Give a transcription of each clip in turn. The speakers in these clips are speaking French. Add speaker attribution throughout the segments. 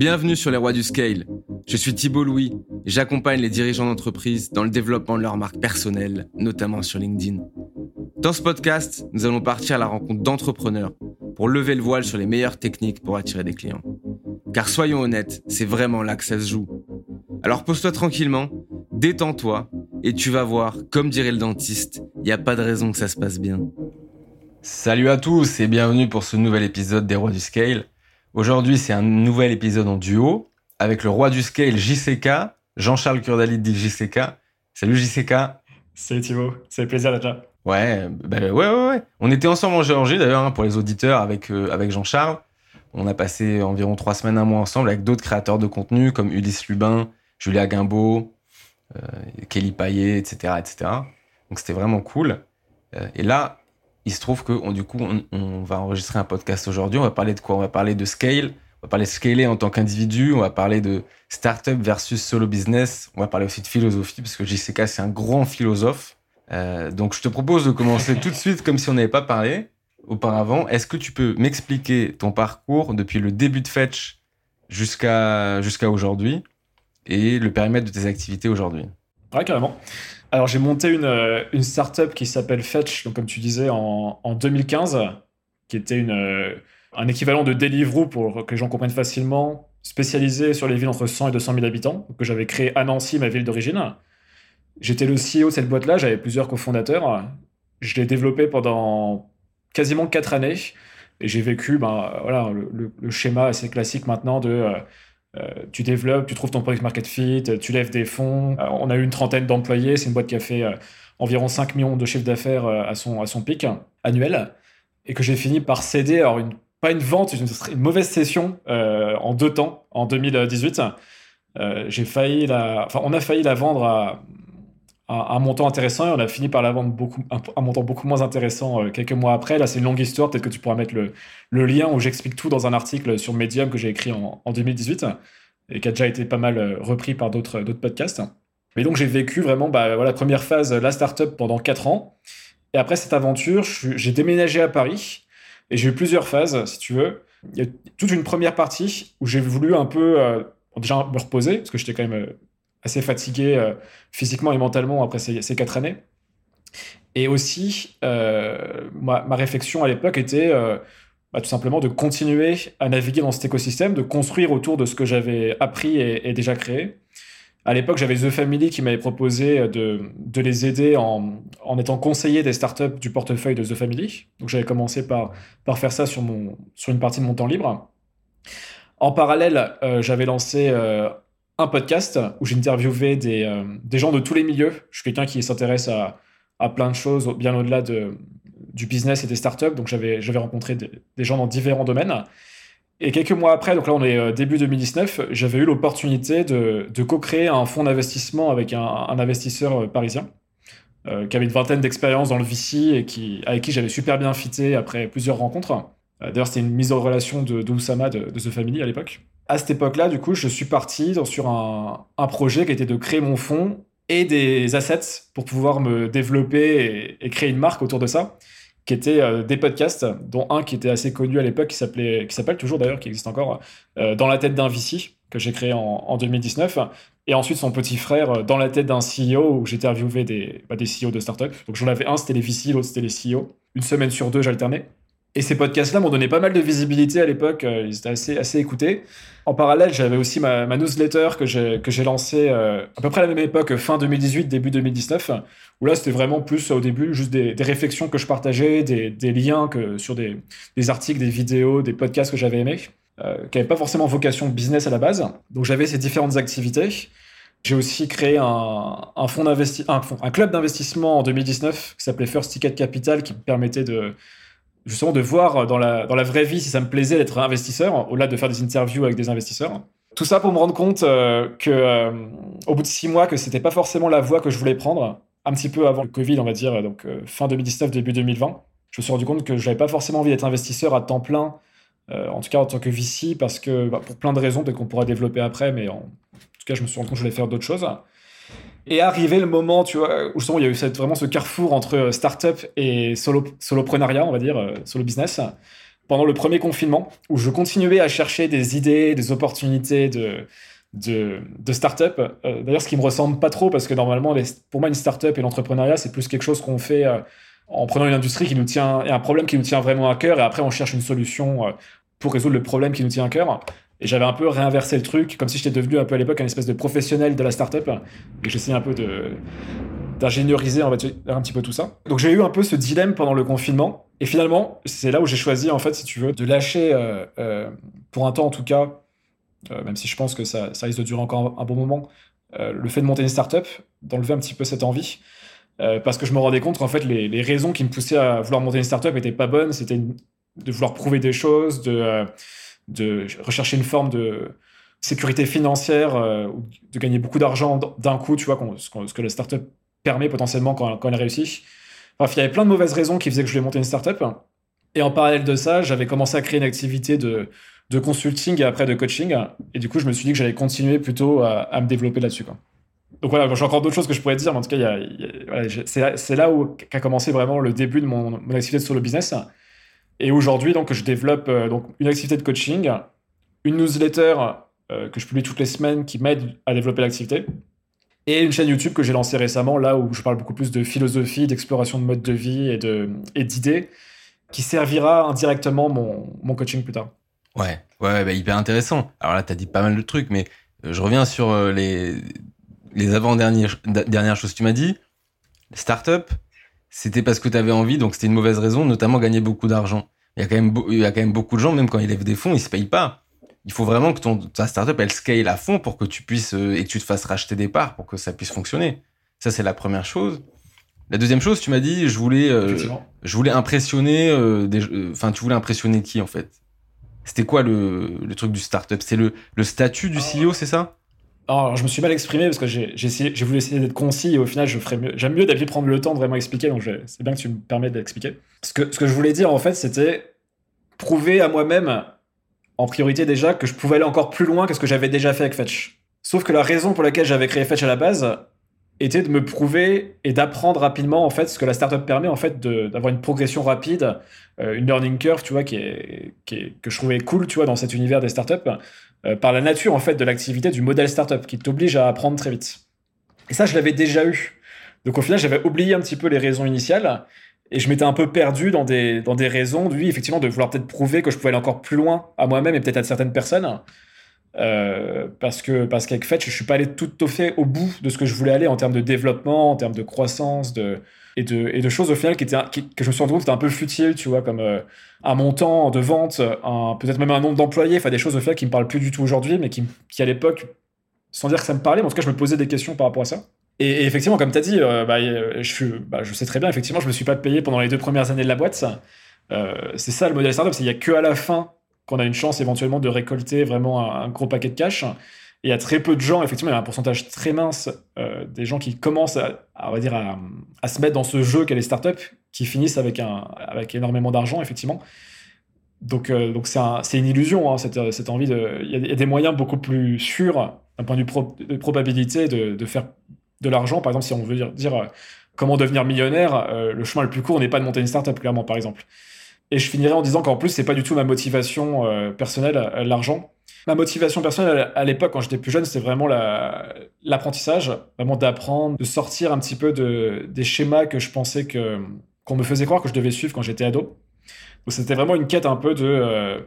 Speaker 1: Bienvenue sur les rois du scale. Je suis Thibault Louis et j'accompagne les dirigeants d'entreprise dans le développement de leur marque personnelle, notamment sur LinkedIn. Dans ce podcast, nous allons partir à la rencontre d'entrepreneurs pour lever le voile sur les meilleures techniques pour attirer des clients. Car soyons honnêtes, c'est vraiment là que ça se joue. Alors pose-toi tranquillement, détends-toi et tu vas voir, comme dirait le dentiste, il n'y a pas de raison que ça se passe bien. Salut à tous et bienvenue pour ce nouvel épisode des Rois du Scale. Aujourd'hui, c'est un nouvel épisode en duo avec le Roi du Scale JCK, Jean-Charles Curdali de JCK. Salut JCK.
Speaker 2: Salut Thibaut, c'est plaisir d'être là.
Speaker 1: Ouais, bah ouais, ouais, ouais. On était ensemble en Géorgie d'ailleurs hein, pour les auditeurs avec, euh, avec Jean-Charles. On a passé environ trois semaines, un mois ensemble avec d'autres créateurs de contenu comme Ulysse Lubin, Julia Guimbaud, euh, Kelly Payet, etc., etc. Donc c'était vraiment cool. Euh, et là, il se trouve que du coup, on, va enregistrer un podcast aujourd'hui. On va parler de quoi? On va parler de scale. On va parler de scaler en tant qu'individu. On va parler de startup versus solo business. On va parler aussi de philosophie parce que JCK, c'est un grand philosophe. Euh, donc, je te propose de commencer tout de suite comme si on n'avait pas parlé auparavant. Est-ce que tu peux m'expliquer ton parcours depuis le début de Fetch jusqu'à jusqu'à aujourd'hui et le périmètre de tes activités aujourd'hui?
Speaker 2: Ouais, carrément. Alors, j'ai monté une, euh, une startup qui s'appelle Fetch, donc comme tu disais, en, en 2015, qui était une, euh, un équivalent de Deliveroo pour que les gens comprennent facilement, spécialisé sur les villes entre 100 et 200 000 habitants, que j'avais créé à Nancy, ma ville d'origine. J'étais le CEO de cette boîte-là, j'avais plusieurs cofondateurs. Je l'ai développé pendant quasiment 4 années. Et j'ai vécu ben, voilà, le, le, schéma assez classique maintenant de euh, euh, tu développes, tu trouves ton product market fit, tu lèves des fonds. Euh, on a eu une trentaine d'employés. C'est une boîte qui a fait euh, environ 5 millions de chiffre d'affaires à, son, à son pic annuel. Et que j'ai fini par céder, alors une, pas une vente, une, une mauvaise session en deux temps, en 2018. j'ai failli la, enfin, on a failli la vendre à, un, montant intéressant et on a fini par la vendre beaucoup, un, montant beaucoup moins intéressant euh, quelques mois après. Là, c'est une longue histoire. Peut-être que tu pourras mettre le, lien où j'explique tout dans un article sur Medium que j'ai écrit en, en, 2018 et qui a déjà été pas mal euh, repris par d'autres podcasts. Mais donc, j'ai vécu vraiment bah, voilà, première phase, la startup pendant 4 ans. Et après cette aventure, j'ai déménagé à Paris et j'ai eu plusieurs phases, si tu veux. Il y a toute une première partie où j'ai voulu un peu euh, déjà me reposer, parce que j'étais quand même assez fatigué euh, physiquement et mentalement après ces, quatre années. Et aussi, euh, ma, réflexion à l'époque était euh, bah, tout simplement de continuer à naviguer dans cet écosystème, de construire autour de ce que j'avais appris et, déjà créé. À l'époque, j'avais The Family qui m'avait proposé de, de, les aider en, en, étant conseiller des startups du portefeuille de The Family. Donc j'avais commencé par, par faire ça sur, mon, sur une partie de mon temps libre. En parallèle, j'avais lancé un podcast où j'interviewais des, euh, des gens de tous les milieux. Je suis quelqu'un qui s'intéresse à, plein de choses, bien au-delà de, du business et des startups. Donc j'avais, rencontré des, gens dans différents domaines. Et quelques mois après, donc là on est euh, début 2019, j'avais eu l'opportunité de, co-créer un fonds d'investissement avec un, un investisseur euh, parisien qui avait une vingtaine d'expériences dans le VC et qui, avec qui j'avais super bien fité après plusieurs rencontres. D'ailleurs, c'était une mise en relation de, de de, de The Family à l'époque à cette époque-là, du coup, je suis parti sur un, projet qui était de créer mon fonds et des assets pour pouvoir me développer et, créer une marque autour de ça, qui était euh, des podcasts, dont un qui était assez connu à l'époque, qui s'appelle toujours d'ailleurs, qui existe encore, euh, Dans la tête d'un VC, que j'ai créé en, 2019, et ensuite son petit frère, euh, Dans la tête d'un CEO, où j'étais interviewé des, bah, CEO de startups. Donc j'en avais un, c'était les VC, l'autre c'était les CEO. Une semaine sur deux, j'alternais. Et ces podcasts-là m'ont donné pas mal de visibilité à l'époque, ils étaient assez, assez écoutés. En parallèle, j'avais aussi ma, newsletter que j'ai, lancée euh, à peu près à la même époque, fin 2018, début 2019, où là, c'était vraiment plus au début juste des, réflexions que je partageais, des, liens que, sur des, articles, des vidéos, des podcasts que j'avais aimés, euh, qui n'avaient pas forcément vocation business à la base. Donc j'avais ces différentes activités. J'ai aussi créé un, un, fonds un, un club d'investissement en 2019 qui s'appelait First Ticket Capital, qui me permettait de justement de voir dans la, dans la vraie vie si ça me plaisait d'être investisseur, au-delà de faire des interviews avec des investisseurs. Tout ça pour me rendre compte euh, que, euh, au bout de six mois, que c'était pas forcément la voie que je voulais prendre, un petit peu avant le Covid, on va dire, donc euh, fin 2019, début 2020. Je me suis rendu compte que je n'avais pas forcément envie d'être investisseur à temps plein, en tout cas en tant que VC, parce que bah, pour plein de raisons, peut-être qu'on pourra développer après, mais en, tout cas, je me suis rendu compte que je voulais faire d'autres choses. Et arrivé le moment, tu vois, où il y a eu vraiment ce carrefour entre euh, startup et solo, soloprenariat, on va dire, euh, solo business. pendant le premier confinement, où je continuais à chercher des idées, des opportunités de, de, start-up. Euh, d'ailleurs, ce qui me ressemble pas trop, parce que normalement, pour moi, une start-up et l'entrepreneuriat, c'est plus quelque chose qu'on fait en prenant une industrie qui nous tient, et un problème qui nous tient vraiment à cœur, et après, on cherche une solution pour résoudre le problème qui nous tient à cœur. Et j'avais un peu réinversé le truc, comme si j'étais devenu un peu à l'époque un espèce de professionnel de la start-up, et j'essayais un peu de d'ingénieriser un petit peu tout ça. Donc j'ai eu un peu ce dilemme pendant le confinement. Et finalement, c'est là où j'ai choisi, en fait, si tu veux, de lâcher, euh, euh, pour un temps en tout cas, euh, même si je pense que ça, ça, risque de durer encore un, bon moment, le fait de monter une startup, d'enlever un petit peu cette envie. parce que je me rendais compte qu'en fait, les, les, raisons qui me poussaient à vouloir monter une startup n'étaient pas bonnes. C'était de vouloir prouver des choses, de, de rechercher une forme de sécurité financière, de gagner beaucoup d'argent d'un coup, tu vois, ce, que la startup permet potentiellement quand, elle réussit. Bref, il y avait plein de mauvaises raisons qui faisaient que je voulais monter une startup. Et en parallèle de ça, j'avais commencé à créer une activité de, consulting et après de coaching. Et du coup, je me suis dit que j'allais continuer plutôt à, me développer là-dessus. Donc voilà, j'ai encore d'autres choses que je pourrais dire, mais en tout cas, c'est là où a commencé vraiment le début de mon, mon activité de solo business. Et aujourd'hui, donc, je développe euh, donc, une activité de coaching, une newsletter euh, que je publie toutes les semaines qui m'aide à développer l'activité, et une chaîne YouTube que j'ai lancée récemment, là où je parle beaucoup plus de philosophie, d'exploration de mode de vie et, de, et d'idées, qui servira indirectement mon, mon coaching plus tard.
Speaker 1: Ouais, ouais, bah, hyper intéressant. Alors là, tu as dit pas mal de trucs, mais euh, je reviens sur les, les avant-dernières dernières choses que tu m'as dit. Startup, c'était parce que tu avais envie, donc c'était une mauvaise raison, notamment gagner beaucoup d'argent. Il y, a quand même il y a quand même beaucoup de gens, même quand ils lèvent des fonds, ils se payent pas il faut vraiment que ton, ta startup, elle scale à fond pour que tu puisses, euh, et que tu te fasses racheter des parts pour que ça puisse fonctionner. Ça, c'est la première chose. La deuxième chose, tu m'as dit, je voulais, euh, je voulais impressionner, euh, enfin, tu voulais impressionner qui, en fait? C'était quoi le, le, truc du startup? C'est le, le statut du CEO, c'est ça?
Speaker 2: Alors, je me suis mal exprimé parce que j'ai voulu essayer d'être concis et au final, je mieux. J'aime mieux d'habitude prendre le temps de vraiment expliquer, donc c'est bien que tu me permets d'expliquer. Ce que, ce que je voulais dire, en fait, c'était prouver à moi-même en priorité déjà que je pouvais aller encore plus loin que ce que j'avais déjà fait avec Fetch. Sauf que la raison pour laquelle j'avais créé Fetch à la base était de me prouver et d'apprendre rapidement en fait ce que la startup permet en fait d'avoir une progression rapide, euh, une learning curve, tu vois, qui est, que je trouvais cool, tu vois, dans cet univers des startups, euh, par la nature en fait de l'activité du modèle startup qui t'oblige à apprendre très vite. Et ça, je l'avais déjà eu. Donc au final, j'avais oublié un petit peu les raisons initiales et je m'étais un peu perdu dans des, dans des raisons, effectivement, de vouloir peut-être prouver que je pouvais aller encore plus loin à moi-même et peut-être à certaines personnes. Euh, parce que parce qu'avec Fetch, je suis pas allé tout au fait au bout de ce que je voulais aller en termes de développement, en termes de croissance, de et de, et de choses au final qui étaient que je me suis rendu compte étaient un peu futiles, tu vois, comme euh, un montant de vente, peut-être même un nombre d'employés, enfin des choses au final qui me parlent plus du tout aujourd'hui, mais qui, à l'époque, sans dire que ça me parlait, mais en tout cas je me posais des questions par rapport à ça. Et, effectivement, comme tu as dit, euh, bah, je, bah, je, sais très bien, effectivement, je me suis pas payé pendant les deux premières années de la boîte. C'est ça le modèle startup, c'est qu'il n'y a que à la fin qu'on a une chance éventuellement de récolter vraiment un, gros paquet de cash. Et il y a très peu de gens, effectivement, il y a un pourcentage très mince euh, des gens qui commencent à, on va dire, à, se mettre dans ce jeu qu'est les startups, qui finissent avec, un, avec énormément d'argent, effectivement. Donc, donc c'est une illusion, hein, cette, cette, envie de. Il y, a des moyens beaucoup plus sûrs, d'un point de vue de probabilité, de, faire de l'argent. Par exemple, si on veut dire, euh, comment devenir millionnaire, euh, le chemin le plus court n'est pas de monter une startup, clairement, par exemple. Et je finirai en disant qu'en plus, c'est pas du tout ma motivation euh, personnelle, l'argent. Ma motivation personnelle à l'époque, quand j'étais plus jeune, c'était vraiment l'apprentissage, vraiment d'apprendre, de sortir un petit peu de, des schémas que je pensais que qu'on me faisait croire que je devais suivre quand j'étais ado. Donc c'était vraiment une quête un peu de,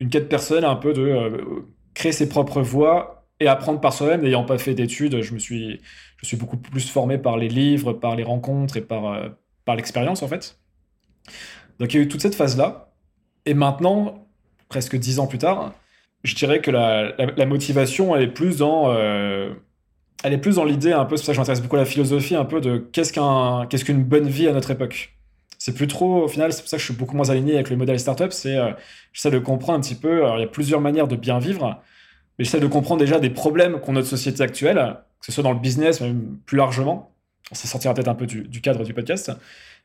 Speaker 2: une quête personnelle, un peu de créer ses propres voies et apprendre par soi-même. N'ayant pas fait d'études, je me suis, je suis beaucoup plus formé par les livres, par les rencontres et par, euh, par l'expérience, en fait. Donc il y a eu toute cette phase-là. Et maintenant, presque dix ans plus tard, je dirais que la, motivation, elle est plus dans... Euh, elle est plus dans l'idée, un peu, c'est pour ça que m'intéresse beaucoup à la philosophie, un peu de qu'est-ce qu'un, qu'est-ce qu'une bonne vie à notre époque. C'est plus trop, au final, c'est pour ça que je suis beaucoup moins aligné avec le modèle startup, c'est, euh, j'essaie de comprendre un petit peu, alors il y a plusieurs manières de bien vivre, mais j'essaie de comprendre déjà des problèmes qu'ont notre société actuelle, que ce soit dans le business, même plus largement. On s'en sortira peut-être un peu du, cadre du podcast.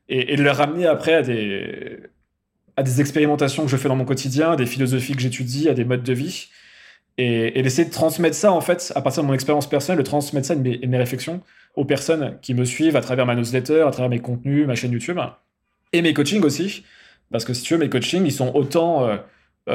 Speaker 2: Et, de les ramener après à des, à des expérimentations que je fais dans mon quotidien, à des philosophies que j'étudie, à des modes de vie. Et, d'essayer de transmettre ça, en fait, à partir de mon expérience personnelle, de transmettre ça et mes, mes, réflexions aux personnes qui me suivent à travers ma newsletter, à travers mes contenus, ma chaîne YouTube et mes coachings aussi. Parce que si tu veux, mes coachings, ils sont autant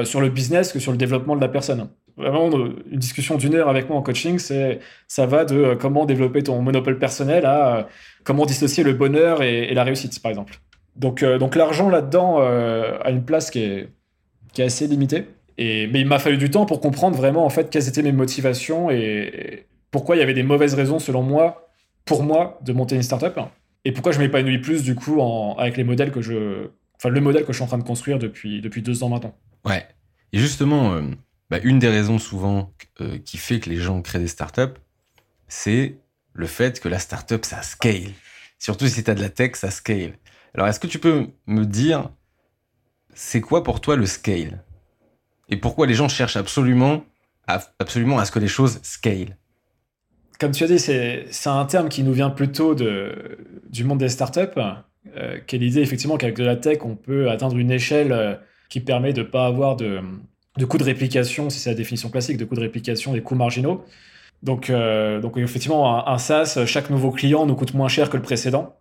Speaker 2: sur le business que sur le développement de la personne. Vraiment, une discussion d'une heure avec moi en coaching, c'est ça va de comment développer ton monopole personnel à comment dissocier le bonheur et, la réussite, par exemple. Donc, donc l'argent là-dedans a une place qui est, qui est assez limitée. Et, mais il m'a fallu du temps pour comprendre vraiment en fait quelles étaient mes motivations et, pourquoi il y avait des mauvaises raisons selon moi, pour moi, de monter une startup. Et pourquoi je m'épanouis plus du coup avec les modèles que je, enfin le modèle que je suis en train de construire depuis depuis deux ans maintenant.
Speaker 1: Ouais. Et justement, euh, bah, une des raisons souvent euh, qui fait que les gens créent des startups, c'est le fait que la startup ça scale. Surtout si tu as de la tech, ça scale. Alors est-ce que tu peux me dire c'est quoi pour toi le scale? Et pourquoi les gens cherchent absolument à, absolument à ce que les choses scale
Speaker 2: Comme tu as dit, c'est un terme qui nous vient plutôt de, du monde des startups, euh, qui est l'idée effectivement qu'avec de la tech, on peut atteindre une échelle euh, qui permet de ne pas avoir de, de coûts de réplication, si c'est la définition classique, de coûts de réplication, des coûts marginaux. Donc, euh, donc effectivement, un, SaaS, chaque nouveau client nous coûte moins cher que le précédent.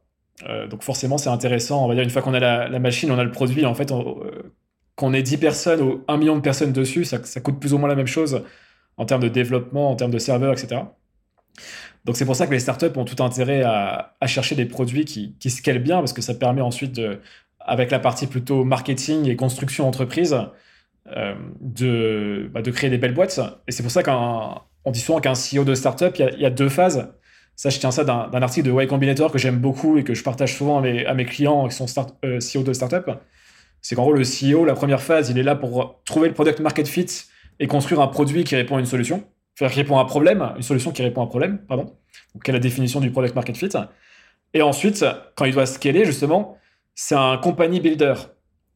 Speaker 2: donc forcément, c'est intéressant. On va dire une fois qu'on a la, machine, on a le produit. En fait, qu'on ait 10 personnes ou 1 million de personnes dessus, ça, coûte plus ou moins la même chose en termes de développement, en termes de serveurs, etc. Donc c'est pour ça que les startups ont tout intérêt à, chercher des produits qui, qui scalent bien, parce que ça permet ensuite, avec la partie plutôt marketing et construction entreprise, euh, de, bah, de créer des belles boîtes. Et c'est pour ça qu'on dit souvent qu'un CEO de startup, il y, a, deux phases. Ça, je tiens ça d'un article de Y Combinator que j'aime beaucoup et que je partage souvent à mes, clients qui sont euh, CEO de startup c'est qu'en gros, le CEO, la première phase, il est là pour trouver le product market fit et construire un produit qui répond à une solution. Faire qui répond à un problème, une solution qui répond à un problème, pardon. Donc, quelle est la définition du product market fit? Et ensuite, quand il doit scaler, justement, c'est un company builder.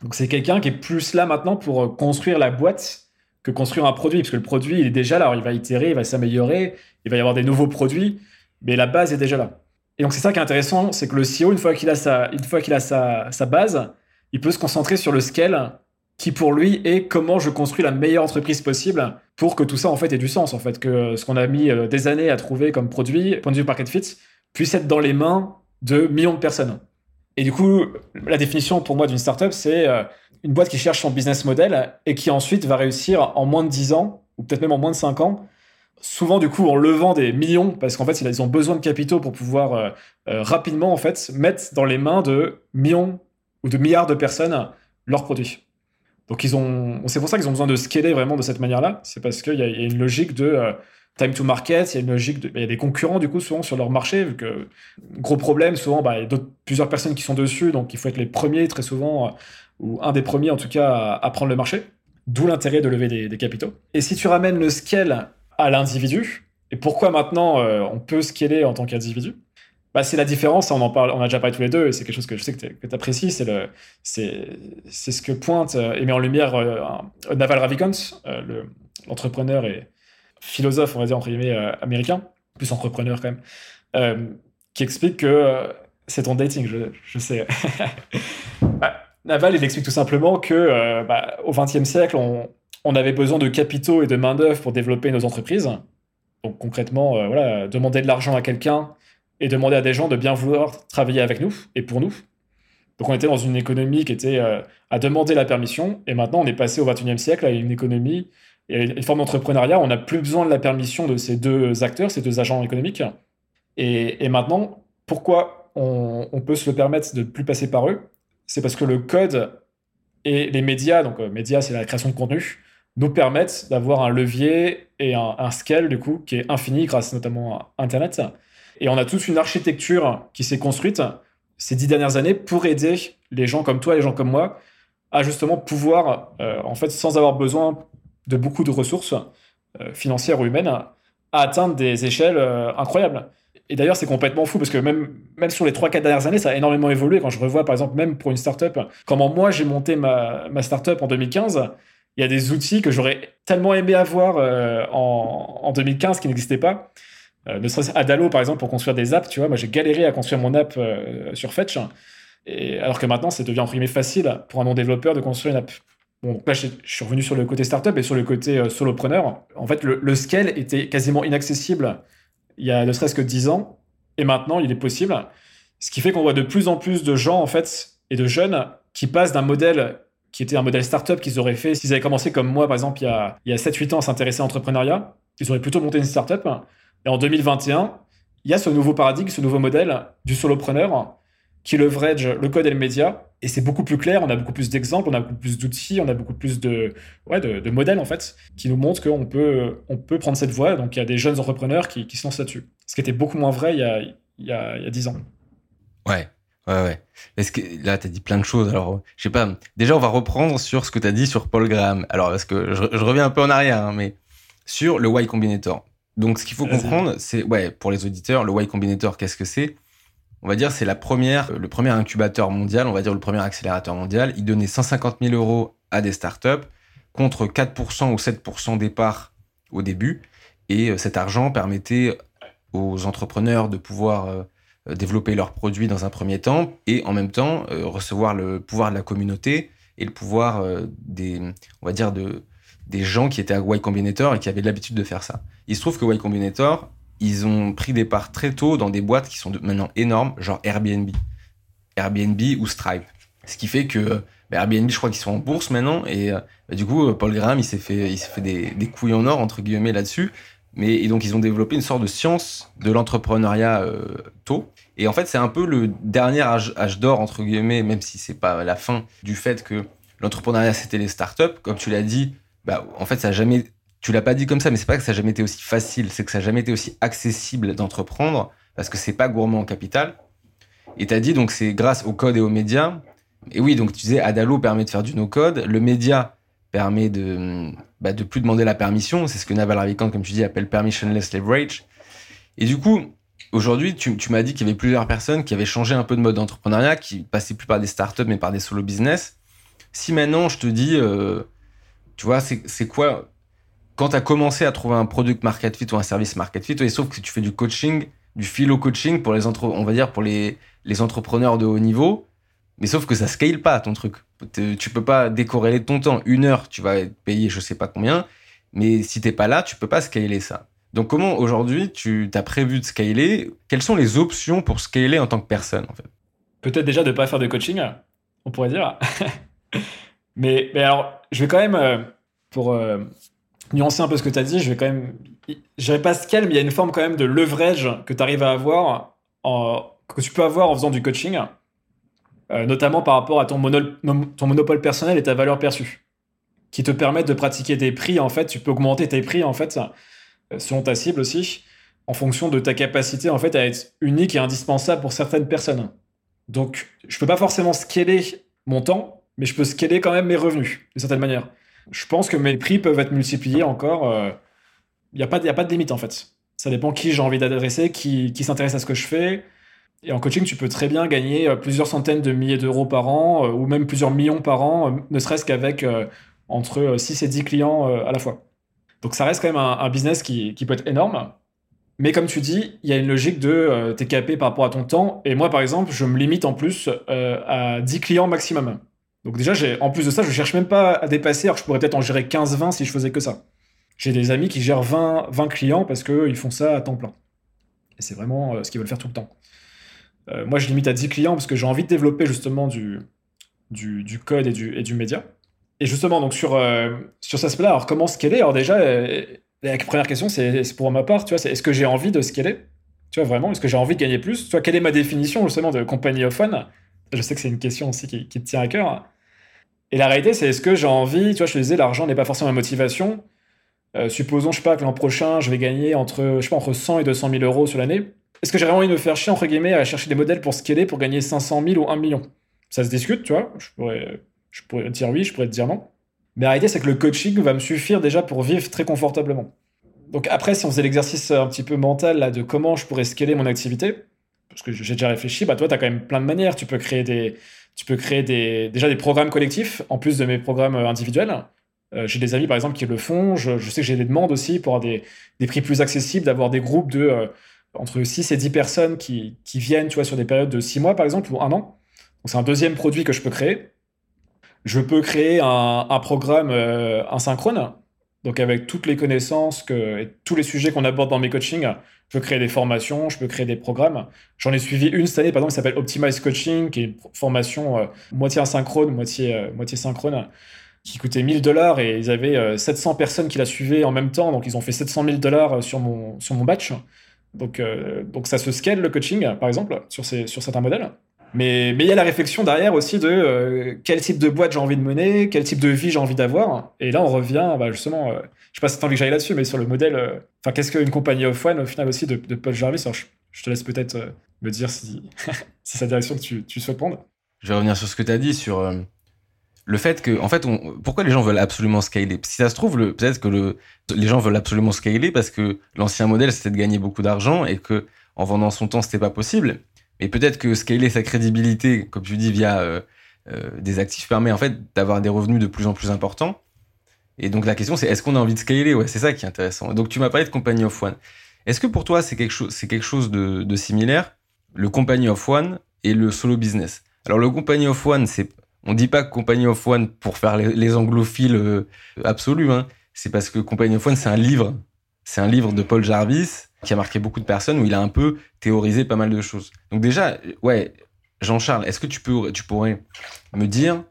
Speaker 2: Donc, c'est quelqu'un qui est plus là maintenant pour construire la boîte que construire un produit, parce que le produit, il est déjà là. Il va itérer, il va s'améliorer, il va y avoir des nouveaux produits, mais la base est déjà là. Et donc, c'est ça qui est intéressant, c'est que le CEO, une fois qu'il a sa, base, il peut se concentrer sur le scale qui pour lui est comment je construis la meilleure entreprise possible pour que tout ça en fait ait du sens en fait que ce qu'on a mis euh, des années à trouver comme produit point de vue market fit puisse être dans les mains de millions de personnes. Et du coup, la définition pour moi d'une startup c'est euh, une boîte qui cherche son business model et qui ensuite va réussir en moins de 10 ans ou peut-être même en moins de 5 ans souvent du coup en levant des millions parce qu'en fait ils ont besoin de capitaux pour pouvoir euh, rapidement en fait mettre dans les mains de millions ou de milliards de personnes leurs produits. Donc ils ont, c'est pour ça qu'ils ont besoin de scaler vraiment de cette manière-là. C'est parce qu'il y, a une logique de euh, time to market, il y a logique il y a des concurrents du coup souvent sur leur marché, vu que gros problème souvent, bah, il y a plusieurs personnes qui sont dessus, donc il faut être les premiers très souvent, euh, ou un des premiers en tout cas à, prendre le marché. D'où l'intérêt de lever des, capitaux. Et si tu ramènes le scale à l'individu, et pourquoi maintenant euh, on peut scaler en tant qu'individu? Bah, c'est la différence, on en parle, on a déjà parlé tous les deux, et c'est quelque chose que je sais que tu apprécies, c'est ce que pointe euh, et met en lumière Naval Ravikant, l'entrepreneur et philosophe, on va dire entre guillemets américain, plus entrepreneur quand même, qui explique que c'est ton dating, je, je sais. Bah, Naval, il explique tout simplement que bah, au XXe siècle, on, avait besoin de capitaux et de main d'œuvre pour développer nos entreprises. Donc concrètement, voilà, demander de l'argent à quelqu'un et demander à des gens de bien vouloir travailler avec nous et pour nous. Donc on était dans une économie qui était euh, à demander la permission, et maintenant on est passé au XXIe siècle à une économie et une forme d'entrepreneuriat. On n'a plus besoin de la permission de ces deux acteurs, ces deux agents économiques. Et, maintenant, pourquoi on, peut se le permettre de ne plus passer par eux? C'est parce que le code et les médias, donc euh, médias c'est la création de contenu, nous permettent d'avoir un levier et un, un, scale du coup qui est infini grâce notamment à Internet. Et on a toute une architecture qui s'est construite ces dix dernières années pour aider les gens comme toi, les gens comme moi, à justement pouvoir, euh, en fait, sans avoir besoin de beaucoup de ressources euh, financières ou humaines, à atteindre des échelles euh, incroyables. Et d'ailleurs, c'est complètement fou parce que même, même sur les 3-4 dernières années, ça a énormément évolué. Quand je revois, par exemple, même pour une startup, comment moi j'ai monté ma, ma startup en 2015, il y a des outils que j'aurais tellement aimé avoir en, en 2015 qui n'existaient pas. Euh, ne serait-ce Adalo, par exemple, pour construire des apps, tu vois, moi j'ai galéré à construire mon app euh, sur Fetch, et, alors que maintenant, ça devient entre guillemets facile pour un non-développeur de construire une app. Je, suis revenu sur le côté startup et sur le côté euh, solopreneur. En fait, le, scale était quasiment inaccessible il y a ne serait-ce que 10 ans, et maintenant, il est possible. Ce qui fait qu'on voit de plus en plus de gens, en fait, et de jeunes qui passent d'un modèle qui était un modèle startup qu'ils auraient fait s'ils avaient commencé comme moi, par exemple, il y a, il y a 7-8 ans à s'intéresser à l'entrepreneuriat. Ils auraient plutôt monté une startup. Et en 2021, il y a ce nouveau paradigme, ce nouveau modèle du solopreneur qui leverage le code et le média. Et c'est beaucoup plus clair, on a beaucoup plus d'exemples, on a beaucoup plus d'outils, on a beaucoup plus de, ouais, de, modèles, en fait, qui nous montrent qu'on peut, on peut prendre cette voie. Donc, il y a des jeunes entrepreneurs qui, qui se lancent là-dessus. Ce qui était beaucoup moins vrai il y a, il y a, il y a 10 ans.
Speaker 1: Ouais, ouais, ouais. Est-ce que là, tu as dit plein de choses. Alors, je sais pas. Déjà, on va reprendre sur ce que tu as dit sur Paul Graham. Alors, parce que je, reviens un peu en arrière, hein, mais sur le Y Combinator. Donc, ce qu'il faut comprendre, c'est, ouais, pour les auditeurs, le Y Combinator, qu'est-ce que c'est? On va dire c'est la première, le premier incubateur mondial, on va dire le premier accélérateur mondial. Il donnait 150 000 euros à des startups contre 4% ou 7% départ au début. Et euh, cet argent permettait aux entrepreneurs de pouvoir euh, développer leurs produits dans un premier temps et en même temps euh, recevoir le pouvoir de la communauté et le pouvoir des, on va des gens qui étaient à Y Combinator et qui avaient l'habitude de faire ça. Il se trouve que Y Combinator ils ont pris des parts très tôt dans des boîtes qui sont maintenant énormes, genre Airbnb. Airbnb ou Stripe. Ce qui fait que bah, Airbnb, je crois qu'ils sont en bourse maintenant. Et bah, du coup, Paul Graham, il s'est fait, il fait des, des, couilles en or, entre guillemets, là-dessus. Mais, et donc, ils ont développé une sorte de science de l'entrepreneuriat euh, tôt. Et en fait, c'est un peu le dernier âge, âge d'or, entre guillemets, même si c'est pas la fin du fait que l'entrepreneuriat, c'était les startups. Comme tu l'as dit, bah, en fait, ça n'a jamais tu l'as pas dit comme ça, mais c'est pas que ça n'a jamais été aussi facile, c'est que ça n'a jamais été aussi accessible d'entreprendre parce que c'est pas gourmand en capital. Et tu as dit donc c'est grâce au code et aux médias. Et oui, donc tu disais Adalo permet de faire du no-code, le média permet de bah, de plus demander la permission, c'est ce que Naval Ravikant, comme tu dis, appelle permissionless leverage. Et du coup, aujourd'hui, tu, m'as dit qu'il y avait plusieurs personnes qui avaient changé un peu de mode d'entrepreneuriat, qui passaient plus par des startups mais par des solo business. Si maintenant je te dis, euh, tu vois, c'est quoi quand tu as commencé à trouver un product market fit ou un service market fit, sauf que tu fais du coaching, du philo coaching pour les entre, on va dire pour les, les entrepreneurs de haut niveau, mais sauf que ça scale pas ton truc. Tu peux pas décorréler ton temps. Une heure, tu vas être payé je sais pas combien, mais si t'es pas là, tu peux pas scaler ça. Donc comment aujourd'hui tu as prévu de scaler? Quelles sont les options pour scaler en tant que personne en fait?
Speaker 2: Peut-être déjà de pas faire de coaching, on pourrait dire. mais, mais alors, je vais quand même euh, pour euh, nuancer un peu ce que tu as dit, je vais quand même. Je vais pas scale, mais il y a une forme quand même de leverage que tu arrives à avoir, que tu peux avoir en faisant du coaching, euh, notamment par rapport à ton, monopole personnel et ta valeur perçue, qui te permettent de pratiquer des prix. En fait, tu peux augmenter tes prix, en fait, euh, selon ta cible aussi, en fonction de ta capacité, en fait, à être unique et indispensable pour certaines personnes. Donc, je peux pas forcément scaler mon temps, mais je peux scaler quand même mes revenus, d'une certaine manière je pense que mes prix peuvent être multipliés encore. Il euh, n'y a, pas, a pas de limite en fait. Ça dépend qui j'ai envie d'adresser, qui, qui s'intéresse à ce que je fais. Et en coaching, tu peux très bien gagner euh, plusieurs centaines de milliers d'euros par an, euh, ou même plusieurs millions par an, ne serait-ce qu'avec entre 6 et 10 clients à la fois. Donc ça reste quand même un, business qui, qui, peut être énorme. Mais comme tu dis, il y a une logique de t'es capé par rapport à ton temps. Et moi, par exemple, je me limite en plus à 10 clients maximum. Donc déjà, en plus de ça, je cherche même pas à dépasser, alors je pourrais peut-être en gérer 15-20 si je faisais que ça. J'ai des amis qui gèrent 20, 20 clients parce qu'ils font ça à temps plein. Et c'est vraiment euh, ce qu'ils veulent faire tout le temps. Euh, moi, je limite à 10 clients parce que j'ai envie de développer justement du, code et du, média. Et justement, donc sur, euh, sur cet aspect-là, alors comment scaler? Alors déjà, la première question, c'est pour ma part, tu vois, c'est est-ce que j'ai envie de scaler? Tu vois, vraiment, est-ce que j'ai envie de gagner plus? Tu vois, quelle est ma définition justement de compagnie of Je sais que c'est une question aussi qui, qui te tient à cœur. Et la réalité, c'est est-ce que j'ai envie, tu vois, je te disais, l'argent n'est pas forcément ma motivation. Euh, supposons, je sais pas, que l'an prochain, je vais gagner entre, je sais pas, entre 100 et 200 000 euros sur l'année. Est-ce que j'ai vraiment envie de me faire chier, entre guillemets, à chercher des modèles pour scaler pour gagner 500 000 ou 1 million? Ça se discute, tu vois. Je pourrais, je pourrais dire oui, je pourrais te dire non. Mais la réalité, c'est que le coaching va me suffire déjà pour vivre très confortablement. Donc après, si on faisait l'exercice un petit peu mental là, de comment je pourrais scaler mon activité, parce que j'ai déjà réfléchi, bah toi, tu as quand même plein de manières. Tu peux créer des, tu peux créer déjà des programmes collectifs en plus de mes programmes euh, individuels. Euh, j'ai des amis par exemple qui le font. Je, sais que j'ai des demandes aussi pour avoir des, prix plus accessibles, d'avoir des groupes de euh, entre 6 et 10 personnes qui, viennent tu sur des périodes de 6 mois par exemple ou un an. C'est un deuxième produit que je peux créer. Je peux créer un, un programme asynchrone. Donc avec toutes les connaissances que, et tous les sujets qu'on aborde dans mes coachings, je peux créer des formations, je peux créer des programmes. J'en ai suivi une cette année, par exemple, qui s'appelle Optimize Coaching, qui est une formation euh, moitié asynchrone, moitié, euh, moitié synchrone, qui coûtait 1000 dollars et ils avaient 700 personnes qui la suivaient en même temps. Donc ils ont fait 700 000 dollars sur mon, sur mon batch. Donc, donc ça se scale le coaching, par exemple, sur, ces, sur certains modèles. Mais il y a la réflexion derrière aussi de euh, quel type de boîte j'ai envie de mener, quel type de vie j'ai envie d'avoir. Et là, on revient bah, justement, euh, je sais pas si tu envie que j'aille là-dessus, mais sur le modèle, euh, enfin, qu'est-ce qu'une compagnie off-one au final aussi de, Paul Jarvis? Je, te laisse peut-être me dire si, c'est la direction que tu, souhaites prendre.
Speaker 1: Je vais revenir sur ce que tu as dit, sur le fait que, en fait, pourquoi les gens veulent absolument scaler? Si ça se trouve, peut-être que le, les gens veulent absolument scaler parce que l'ancien modèle, c'était de gagner beaucoup d'argent et que en vendant son temps, c'était pas possible. Mais peut-être que scaler sa crédibilité, comme tu dis, via euh, euh, des actifs permet en fait d'avoir des revenus de plus en plus importants. Et donc la question c'est est-ce qu'on a envie de scaler? Ouais, c'est ça qui est intéressant. Donc tu m'as parlé de Company of One. Est-ce que pour toi c'est quelque chose, c'est quelque chose de, similaire, le Company of One et le solo business Alors le Company of One, c'est, on dit pas Company of One pour faire les, anglophiles euh, absolus. Hein. C'est parce que Company of One c'est un livre, c'est un livre de Paul Jarvis qui a marqué beaucoup de personnes, où il a un peu théorisé pas mal de choses. Donc déjà, ouais, Jean-Charles, est-ce que tu, peux, tu pourrais me dire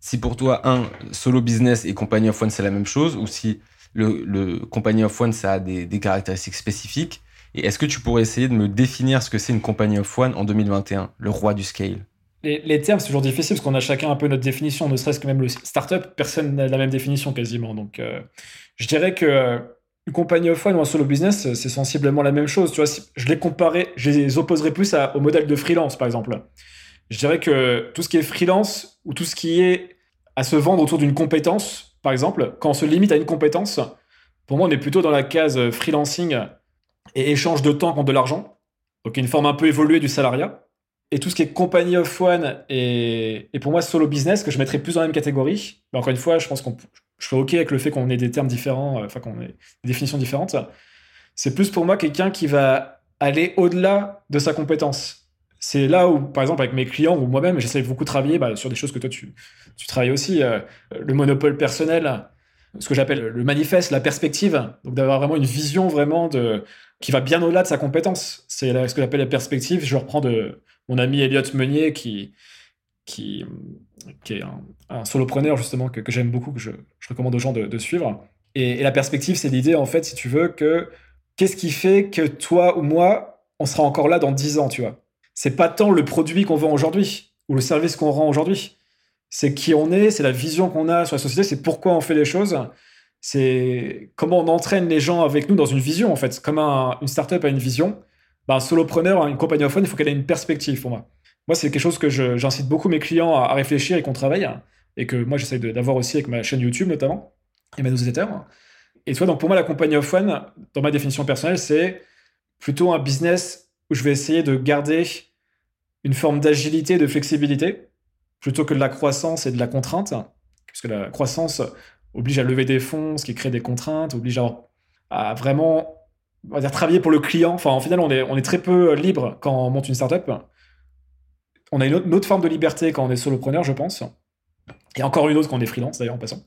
Speaker 1: si pour toi, un, solo business et Company of One, c'est la même chose, ou si le, le Company of One, ça a des, caractéristiques spécifiques Et est-ce que tu pourrais essayer de me définir ce que c'est une Company of One en 2021, le roi du scale?
Speaker 2: Les, termes, c'est toujours difficile parce qu'on a chacun un peu notre définition, ne serait-ce que même le startup, personne n'a la même définition quasiment. Donc, euh, je dirais que une compagnie off-one ou un solo business, c'est sensiblement la même chose. Tu vois, je les comparais, je les opposerais plus au modèle de freelance, par exemple. Je dirais que tout ce qui est freelance ou tout ce qui est à se vendre autour d'une compétence, par exemple, quand on se limite à une compétence, pour moi, on est plutôt dans la case freelancing et échange de temps contre de l'argent. Donc, une forme un peu évoluée du salariat. Et tout ce qui est compagnie of one et, et pour moi solo business, que je mettrais plus dans la même catégorie. Mais encore une fois, je pense qu'on je suis OK avec le fait qu'on ait des termes différents, euh, enfin qu'on ait des définitions différentes. C'est plus pour moi quelqu'un qui va aller au-delà de sa compétence. C'est là où, par exemple, avec mes clients ou moi-même, j'essaie beaucoup de travailler bah, sur des choses que toi, tu, travailles aussi. Euh, le monopole personnel, ce que j'appelle le manifeste, la perspective. Donc d'avoir vraiment une vision vraiment de, qui va bien au-delà de sa compétence. C'est ce que j'appelle la perspective. Je reprends de mon ami Elliot Meunier qui, qui, est un, solopreneur justement que, j'aime beaucoup, que je, recommande aux gens de, suivre. Et, la perspective, c'est l'idée, en fait, si tu veux, que qu'est-ce qui fait que toi ou moi, on sera encore là dans 10 ans, tu vois? C'est pas tant le produit qu'on vend aujourd'hui ou le service qu'on rend aujourd'hui. C'est qui on est, c'est la vision qu'on a sur la société, c'est pourquoi on fait les choses, c'est comment on entraîne les gens avec nous dans une vision, en fait. Comme un, une startup a une vision, ben, un solopreneur, une compagnie phone, il faut qu'elle ait une perspective pour moi moi, c'est quelque chose que j'incite beaucoup mes clients à, réfléchir et qu'on travaille, et que moi, j'essaie d'avoir aussi avec ma chaîne YouTube notamment, et mes newsletters. Et toi, donc pour moi, la compagnie of one, dans ma définition personnelle, c'est plutôt un business où je vais essayer de garder une forme d'agilité, de flexibilité, plutôt que de la croissance et de la contrainte, puisque la croissance oblige à lever des fonds, ce qui crée des contraintes, oblige à, vraiment on va dire, travailler pour le client. Enfin, en final, on est, on est très peu libre quand on monte une startup on a une autre, forme de liberté quand on est solopreneur, je pense. Et encore une autre quand on est freelance, d'ailleurs, en passant.